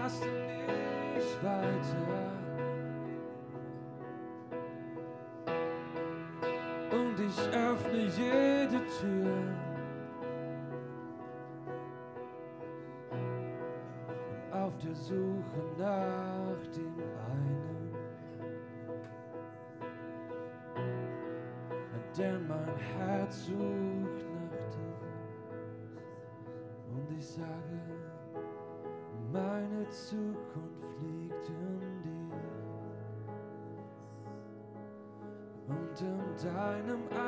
ich taste mich weiter. Und ich öffne jede Tür. Auf der Suche nach dem einen, denn mein Herz sucht nach dir. Und ich sage, Und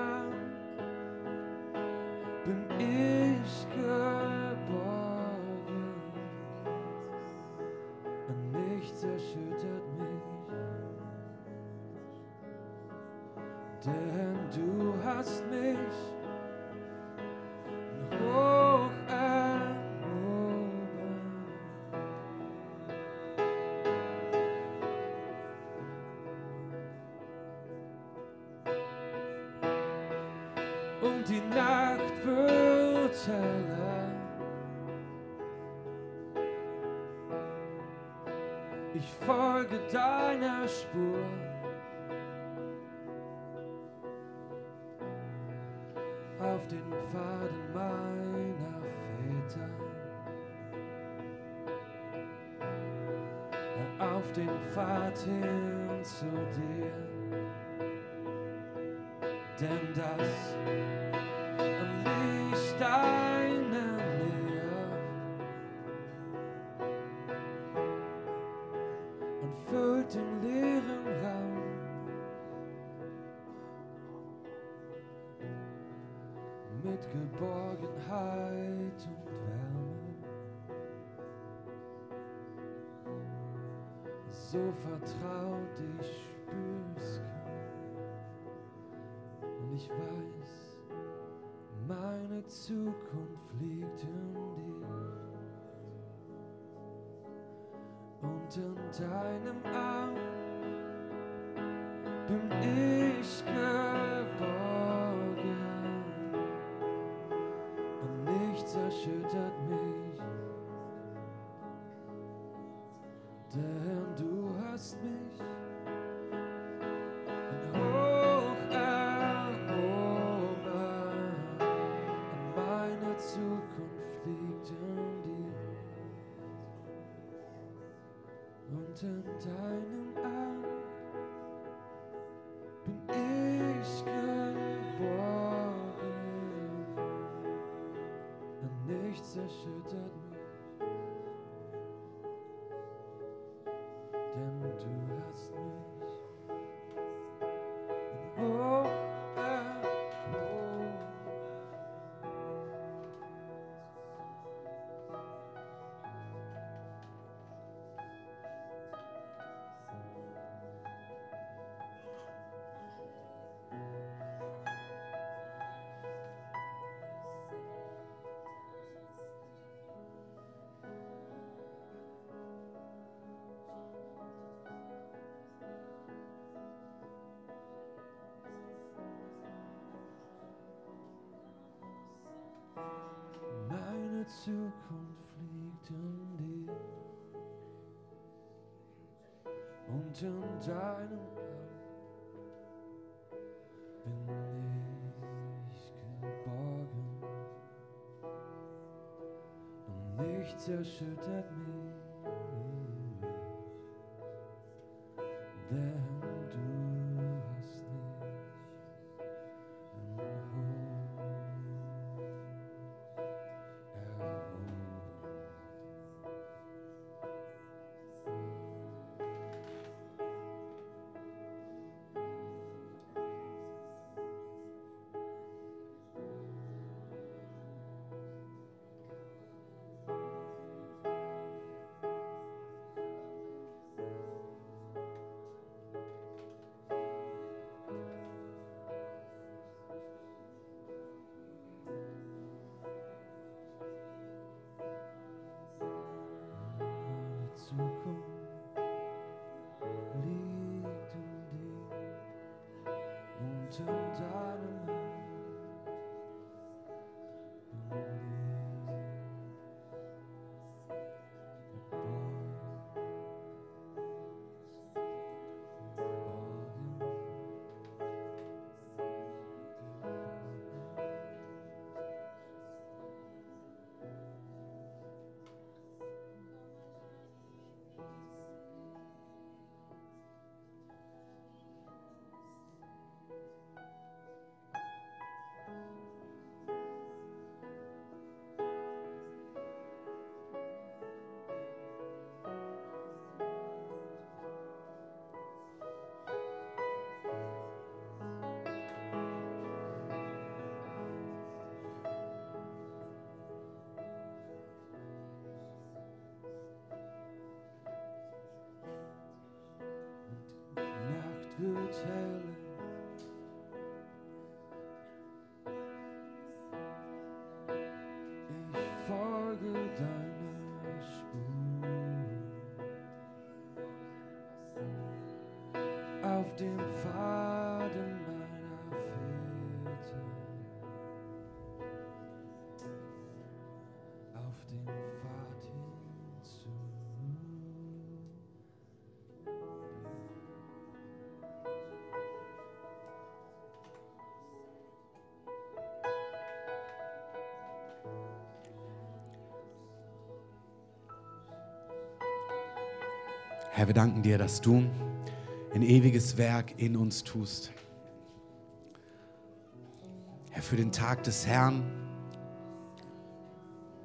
die Nacht wird heller. Ich folge deiner Spur. Vertraut ich spür's. Und ich weiß, meine Zukunft liegt in dir. Und in deinem Arm bin ich geborgen. In deinem Arm bin ich geborgen. Und nichts erschüttert mich, Zukunft liegt in dir. Und in deinem Arm bin ich geborgen. Und nichts erschüttert mich, und in Ich folge deiner Spur. Auf dem Pfaden Herr, wir danken dir, dass du ein ewiges Werk in uns tust. Herr, für den Tag des Herrn,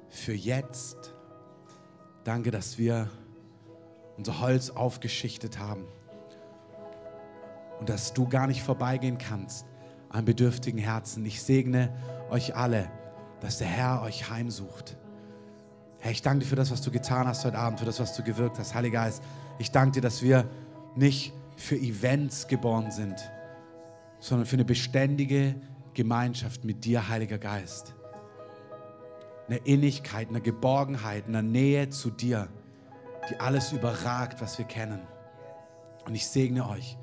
für jetzt. Danke, dass wir unser Holz aufgeschichtet haben und dass du gar nicht vorbeigehen kannst an bedürftigen Herzen. Ich segne euch alle, dass der Herr euch heimsucht. Herr, ich danke dir für das, was du getan hast heute Abend, für das, was du gewirkt hast. Heiliger Geist, ich danke dir, dass wir nicht für Events geboren sind, sondern für eine beständige Gemeinschaft mit dir, Heiliger Geist. Eine Innigkeit, eine Geborgenheit, eine Nähe zu dir, die alles überragt, was wir kennen. Und ich segne euch,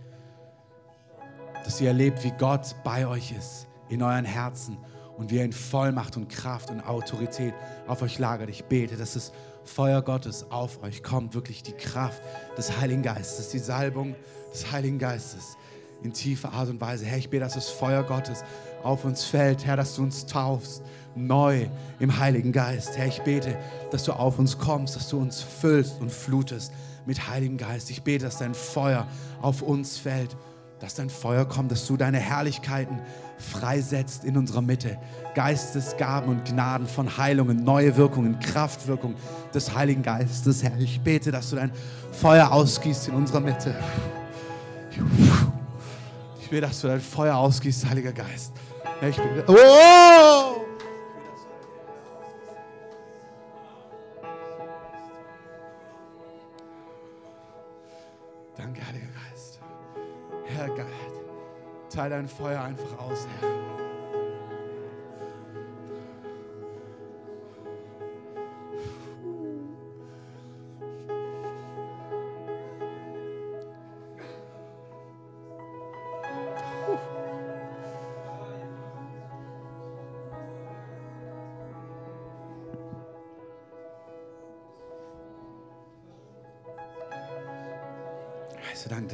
dass ihr erlebt, wie Gott bei euch ist, in euren Herzen und wie er in Vollmacht und Kraft und Autorität auf euch lagert. Ich bete, dass das Feuer Gottes auf euch kommt, wirklich die Kraft des Heiligen Geistes, die Salbung des Heiligen Geistes in tiefer Art und Weise. Herr, ich bete, dass das Feuer Gottes auf uns fällt. Herr, dass du uns taufst, neu im Heiligen Geist. Herr, ich bete, dass du auf uns kommst, dass du uns füllst und flutest mit Heiligen Geist. Ich bete, dass dein Feuer auf uns fällt dass dein Feuer kommt, dass du deine Herrlichkeiten freisetzt in unserer Mitte. Geistesgaben und Gnaden von Heilungen, neue Wirkungen, Kraftwirkung des Heiligen Geistes, Herr. Ich bete, dass du dein Feuer ausgießt in unserer Mitte. Ich bete, dass du dein Feuer ausgießt, Heiliger Geist. Herr, ich bin, oh! Danke, Heiliger Geist. Herr Gott, teile dein Feuer einfach aus, Herr.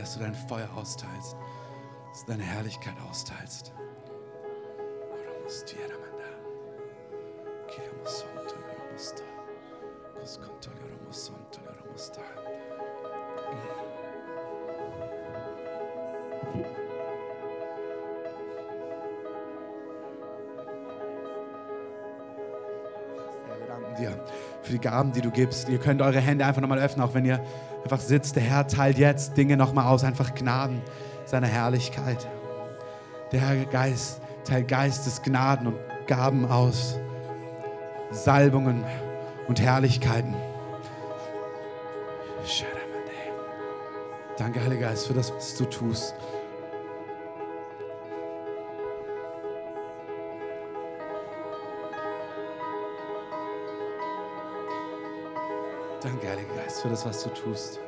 Dass du dein Feuer austeilst, dass du deine Herrlichkeit austeilst. Wir danken dir für die Gaben, die du gibst. Ihr könnt eure Hände einfach nochmal öffnen, auch wenn ihr einfach sitzt. Der Herr teilt jetzt Dinge nochmal aus, einfach Gnaden seiner Herrlichkeit. Der Herr Geist teilt Geistes Gnaden und Gaben aus. Salbungen und Herrlichkeiten. Danke, Heiliger Geist, für das, was du tust. Danke, Heiliger Geist, für das, was du tust.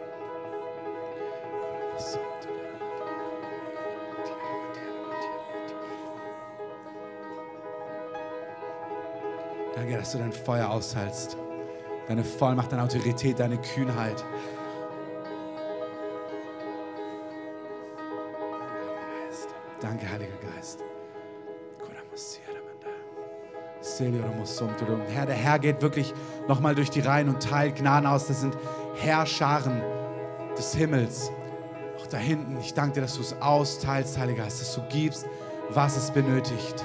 Danke, dass du dein Feuer austeilst. Deine Vollmacht, deine Autorität, deine Kühnheit. Danke, Heiliger Geist. Herr, der Herr geht wirklich nochmal durch die Reihen und teilt Gnaden aus. Das sind Herrscharen des Himmels. Auch da hinten, ich danke dir, dass du es austeilst, Heiliger Geist, dass du gibst, was es benötigt.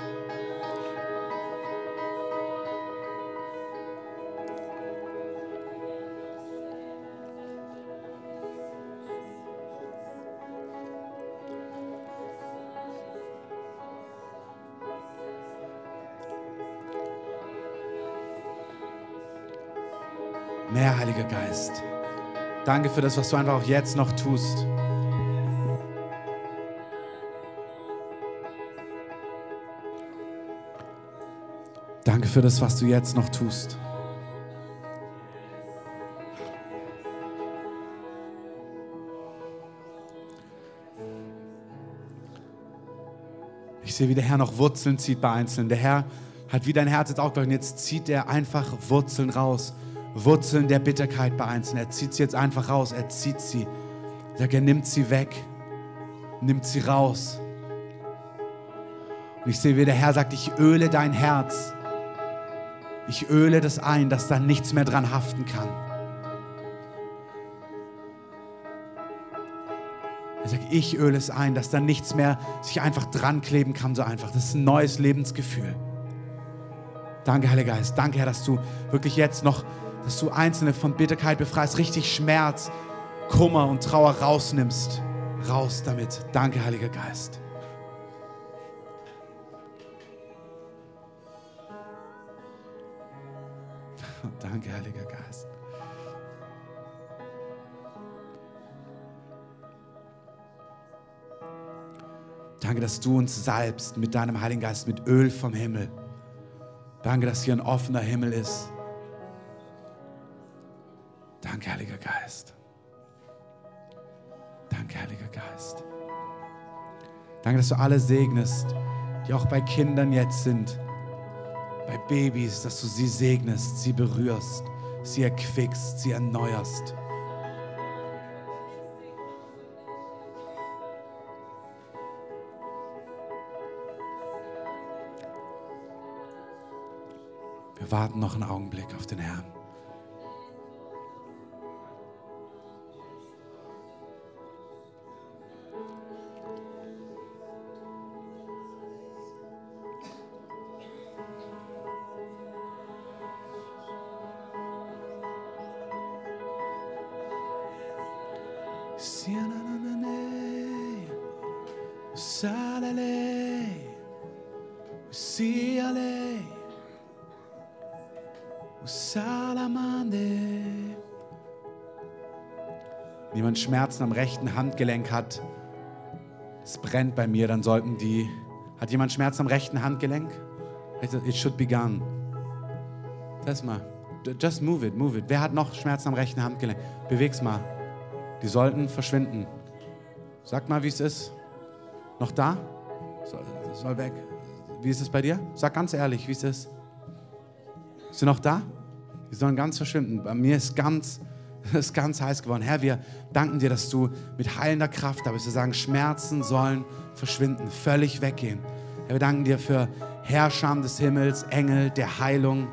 Heiliger Geist. Danke für das, was du einfach auch jetzt noch tust. Danke für das, was du jetzt noch tust. Ich sehe, wie der Herr noch Wurzeln zieht bei Einzelnen. Der Herr hat wie dein Herz jetzt auch gehört. Und jetzt zieht er einfach Wurzeln raus. Wurzeln der Bitterkeit bei Einzelnen. Er zieht sie jetzt einfach raus. Er zieht sie. Sag, er nimmt sie weg. Nimmt sie raus. Und ich sehe, wie der Herr sagt, ich öle dein Herz. Ich öle das ein, dass da nichts mehr dran haften kann. Er sagt, ich öle es ein, dass da nichts mehr sich einfach dran kleben kann, so einfach. Das ist ein neues Lebensgefühl. Danke, Heiliger Geist. Danke, Herr, dass du wirklich jetzt noch, dass du Einzelne von Bitterkeit befreist, richtig Schmerz, Kummer und Trauer rausnimmst. Raus damit. Danke, Heiliger Geist. Danke, Heiliger Geist. Danke, dass du uns salbst mit deinem Heiligen Geist, mit Öl vom Himmel. Danke, dass hier ein offener Himmel ist. Danke, Heiliger Geist. Danke, Heiliger Geist. Danke, dass du alle segnest, die auch bei Kindern jetzt sind, bei Babys, dass du sie segnest, sie berührst, sie erquickst, sie erneuerst. Wir warten noch einen Augenblick auf den Herrn. Wenn jemand Schmerzen am rechten Handgelenk hat, es brennt bei mir, dann sollten die. Hat jemand Schmerzen am rechten Handgelenk? It should be gone. Das mal. Just move it, move it. Wer hat noch Schmerzen am rechten Handgelenk? Beweg's mal. Die sollten verschwinden. Sag mal, wie es ist. Noch da? Soll, soll weg. Wie ist es bei dir? Sag ganz ehrlich, wie es ist. Ist sie noch da? Die sollen ganz verschwinden. Bei mir ist ganz, ist ganz heiß geworden. Herr, wir danken dir, dass du mit heilender Kraft da bist. Wir sagen, Schmerzen sollen verschwinden, völlig weggehen. Herr, wir danken dir für Herrscher des Himmels, Engel der Heilung.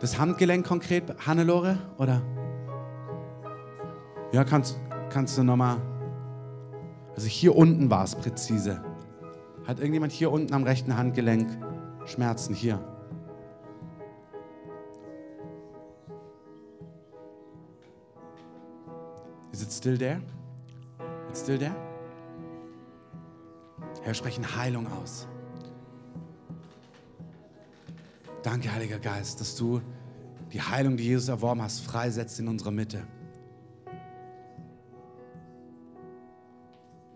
Das Handgelenk konkret, Hannelore, oder? Ja, kannst, kannst du nochmal. Also hier unten war es präzise. Hat irgendjemand hier unten am rechten Handgelenk Schmerzen? Hier. Is it still there? It's still there? Herr, wir sprechen Heilung aus. Danke, Heiliger Geist, dass du die Heilung, die Jesus erworben hast, freisetzt in unserer Mitte.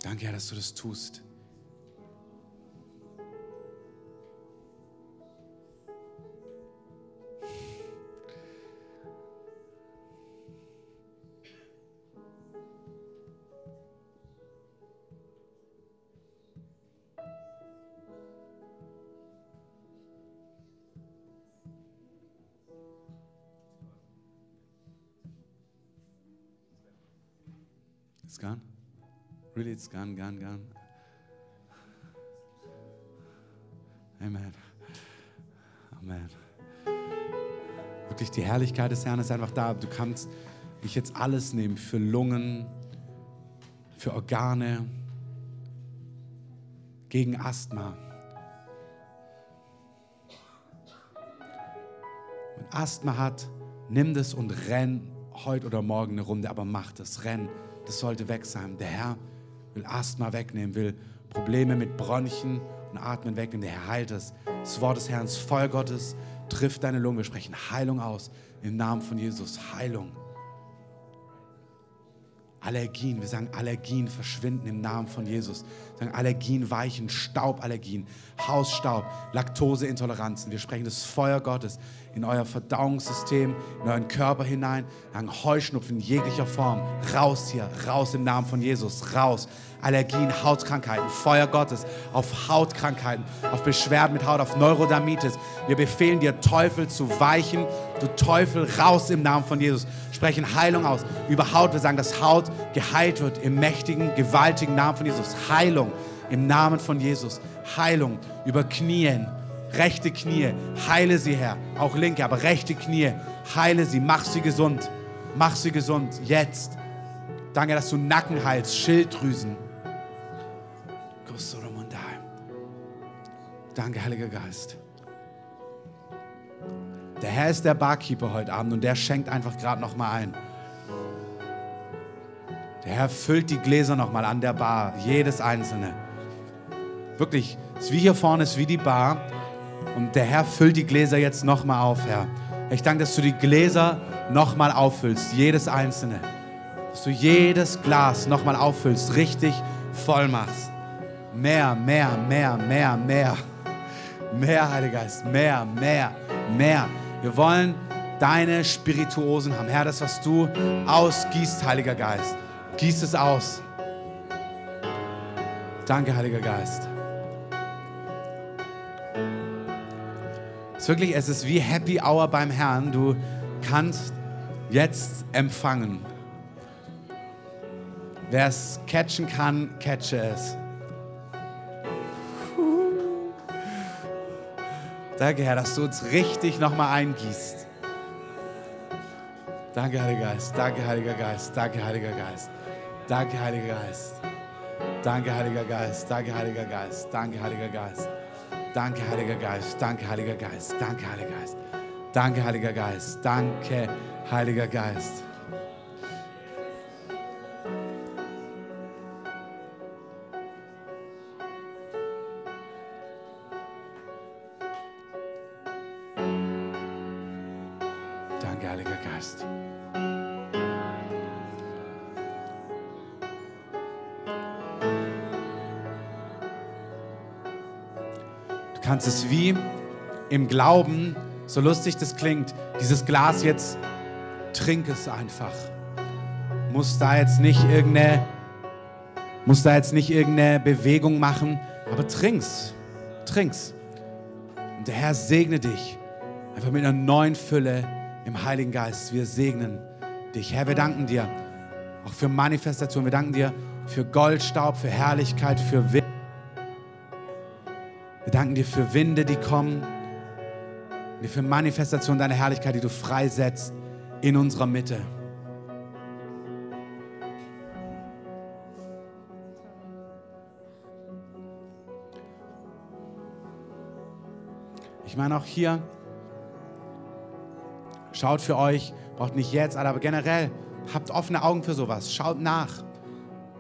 Danke, Herr, dass du das tust. Really, it's gone, gone, gone. Amen. Amen. Wirklich, die Herrlichkeit des Herrn ist einfach da. Du kannst dich jetzt alles nehmen für Lungen, für Organe, gegen Asthma. Wenn Asthma hat, nimm das und renn heute oder morgen eine Runde, aber mach das, renn. Das sollte weg sein. Der Herr will Asthma wegnehmen, will Probleme mit Bronchien und Atmen wegnehmen. Der Herr heilt es. Das Wort des Herrn, das Feuer Gottes trifft deine Lunge. Wir sprechen Heilung aus im Namen von Jesus. Heilung. Allergien, wir sagen Allergien verschwinden im Namen von Jesus. Wir sagen Allergien weichen, Stauballergien, Hausstaub, Laktoseintoleranzen. Wir sprechen das Feuer Gottes in euer Verdauungssystem, in euren Körper hinein. Wir sagen Heuschnupfen in jeglicher Form. Raus hier, raus im Namen von Jesus, raus. Allergien, Hautkrankheiten, Feuer Gottes auf Hautkrankheiten, auf Beschwerden mit Haut, auf Neurodermitis. Wir befehlen dir, Teufel zu weichen. Du Teufel, raus im Namen von Jesus. Sprechen Heilung aus über Haut. Wir sagen, dass Haut geheilt wird im mächtigen, gewaltigen Namen von Jesus. Heilung im Namen von Jesus. Heilung über Knien, rechte Knie. Heile sie, Herr. Auch linke, aber rechte Knie. Heile sie, mach sie gesund. Mach sie gesund, jetzt. Danke, dass du Nacken heilst, Schilddrüsen. Danke, Heiliger Geist. Der Herr ist der Barkeeper heute Abend und der schenkt einfach gerade noch mal ein. Der Herr füllt die Gläser noch mal an der Bar, jedes einzelne. Wirklich, es ist wie hier vorne, es ist wie die Bar. Und der Herr füllt die Gläser jetzt noch mal auf, Herr. Ich danke, dass du die Gläser noch mal auffüllst, jedes einzelne. Dass du jedes Glas noch mal auffüllst, richtig voll machst. Mehr, mehr, mehr, mehr, mehr. Mehr, Heiliger Geist, mehr, mehr, mehr. Wir wollen deine Spirituosen haben. Herr, das, was du ausgießt, Heiliger Geist, gieß es aus. Danke, Heiliger Geist. Es ist wirklich, es ist wie Happy Hour beim Herrn. Du kannst jetzt empfangen. Wer es catchen kann, catche es. Danke, Herr, dass du uns richtig nochmal eingießt. Danke, Heiliger Geist. Danke, Heiliger Geist. Danke, Heiliger Geist. Danke, Heiliger Geist. Danke, Heiliger Geist. Danke, Heiliger Geist. Danke, Heiliger Geist. Danke, Heiliger Geist. Danke, Heiliger Geist. Danke, Heiliger Geist. Danke, Heiliger Geist. Danke, Heiliger Geist. Kannst es wie im Glauben, so lustig das klingt, dieses Glas jetzt, trink es einfach. Muss da jetzt nicht irgendeine, muss da jetzt nicht irgendeine Bewegung machen, aber trink's, trink's. Und der Herr segne dich einfach mit einer neuen Fülle im Heiligen Geist. Wir segnen dich. Herr, wir danken dir auch für Manifestation. Wir danken dir für Goldstaub, für Herrlichkeit, für Wind. Wir danken dir für Winde, die kommen. Wir für Manifestation deiner Herrlichkeit, die du freisetzt in unserer Mitte. Ich meine auch hier, schaut für euch, braucht nicht jetzt, aber generell, habt offene Augen für sowas. Schaut nach,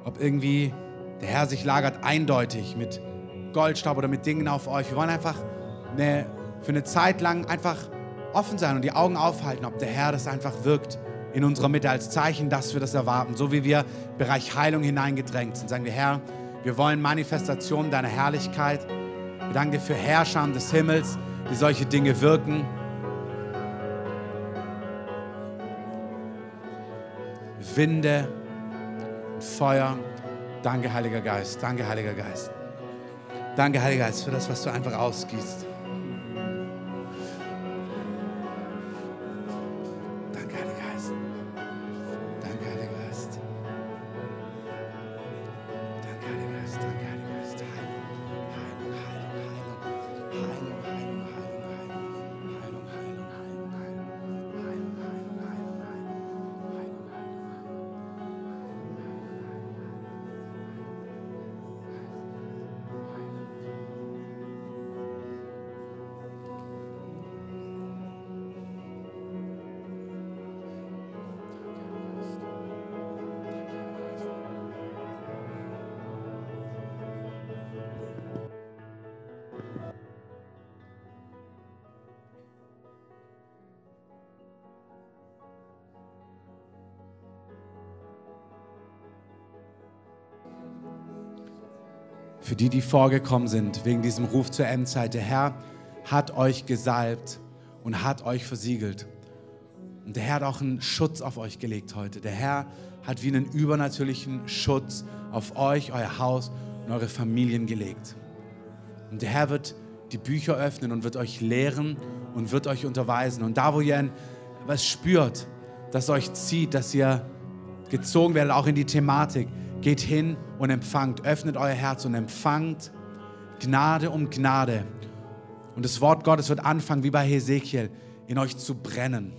ob irgendwie der Herr sich lagert eindeutig mit Goldstaub oder mit Dingen auf euch. Wir wollen einfach eine, für eine Zeit lang einfach offen sein und die Augen aufhalten, ob der Herr das einfach wirkt in unserer Mitte als Zeichen, dass wir das erwarten. So wie wir im Bereich Heilung hineingedrängt sind, sagen wir, Herr, wir wollen Manifestationen deiner Herrlichkeit. Wir danken dir für Herrscher des Himmels, die solche Dinge wirken. Winde und Feuer. Danke, Heiliger Geist. Danke, Heiliger Geist. Danke, Heiliger Geist, für das, was du einfach ausgießt. Für die, die vorgekommen sind wegen diesem Ruf zur Endzeit, der Herr hat euch gesalbt und hat euch versiegelt. Und der Herr hat auch einen Schutz auf euch gelegt heute. Der Herr hat wie einen übernatürlichen Schutz auf euch, euer Haus und eure Familien gelegt. Und der Herr wird die Bücher öffnen und wird euch lehren und wird euch unterweisen. Und da, wo ihr was spürt, das euch zieht, dass ihr gezogen werdet, auch in die Thematik, geht hin und empfangt, öffnet euer Herz und empfangt Gnade um Gnade. Und das Wort Gottes wird anfangen, wie bei Hesekiel, in euch zu brennen.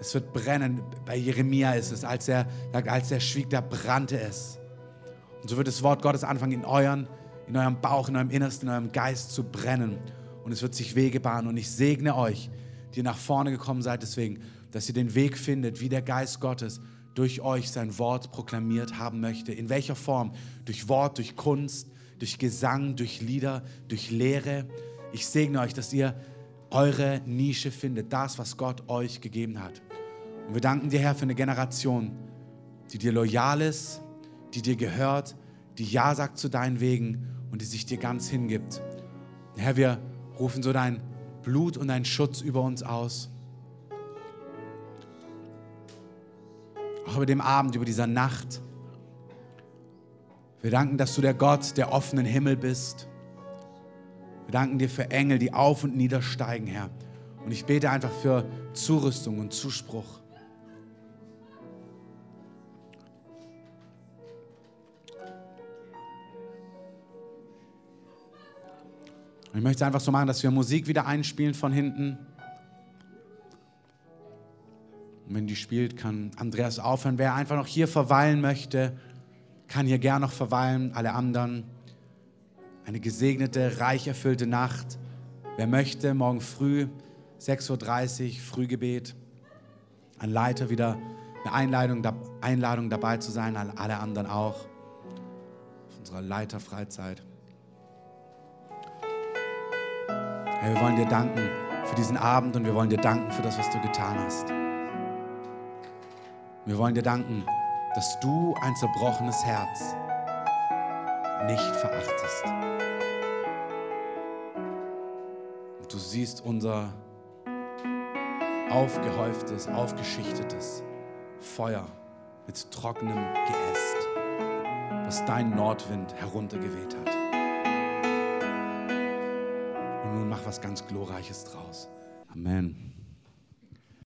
Es wird brennen. Bei Jeremia ist es, als er als er schwieg, da brannte es. Und so wird das Wort Gottes anfangen, in, euren, in eurem Bauch, in eurem Innersten, in eurem Geist zu brennen. Und es wird sich Wege bahnen. Und ich segne euch, die nach vorne gekommen seid, deswegen, dass ihr den Weg findet, wie der Geist Gottes durch euch sein Wort proklamiert haben möchte. In welcher Form? Durch Wort, durch Kunst, durch Gesang, durch Lieder, durch Lehre. Ich segne euch, dass ihr eure Nische findet, das, was Gott euch gegeben hat. Und wir danken dir, Herr, für eine Generation, die dir loyal ist, die dir gehört, die Ja sagt zu deinen Wegen und die sich dir ganz hingibt. Herr, wir rufen so dein Blut und dein Schutz über uns aus. Auch über dem Abend, über dieser Nacht. Wir danken, dass du der Gott der offenen Himmel bist. Wir danken dir für Engel, die auf und niedersteigen, Herr. Und ich bete einfach für Zurüstung und Zuspruch. Ich möchte es einfach so machen, dass wir Musik wieder einspielen von hinten. Und wenn die spielt, kann Andreas aufhören. Wer einfach noch hier verweilen möchte, kann hier gern noch verweilen. Alle anderen. Eine gesegnete, reich erfüllte Nacht. Wer möchte, morgen früh, 6.30 Uhr, Frühgebet. Ein Leiter wieder eine Einladung, Einladung dabei zu sein, alle anderen auch. Auf unserer Leiterfreizeit. Herr, wir wollen dir danken für diesen Abend und wir wollen dir danken für das, was du getan hast. Wir wollen dir danken, dass du ein zerbrochenes Herz nicht verachtest. Und du siehst unser aufgehäuftes, aufgeschichtetes Feuer mit trockenem Geäst, was dein Nordwind heruntergeweht hat. Und nun mach was ganz Glorreiches draus. Amen.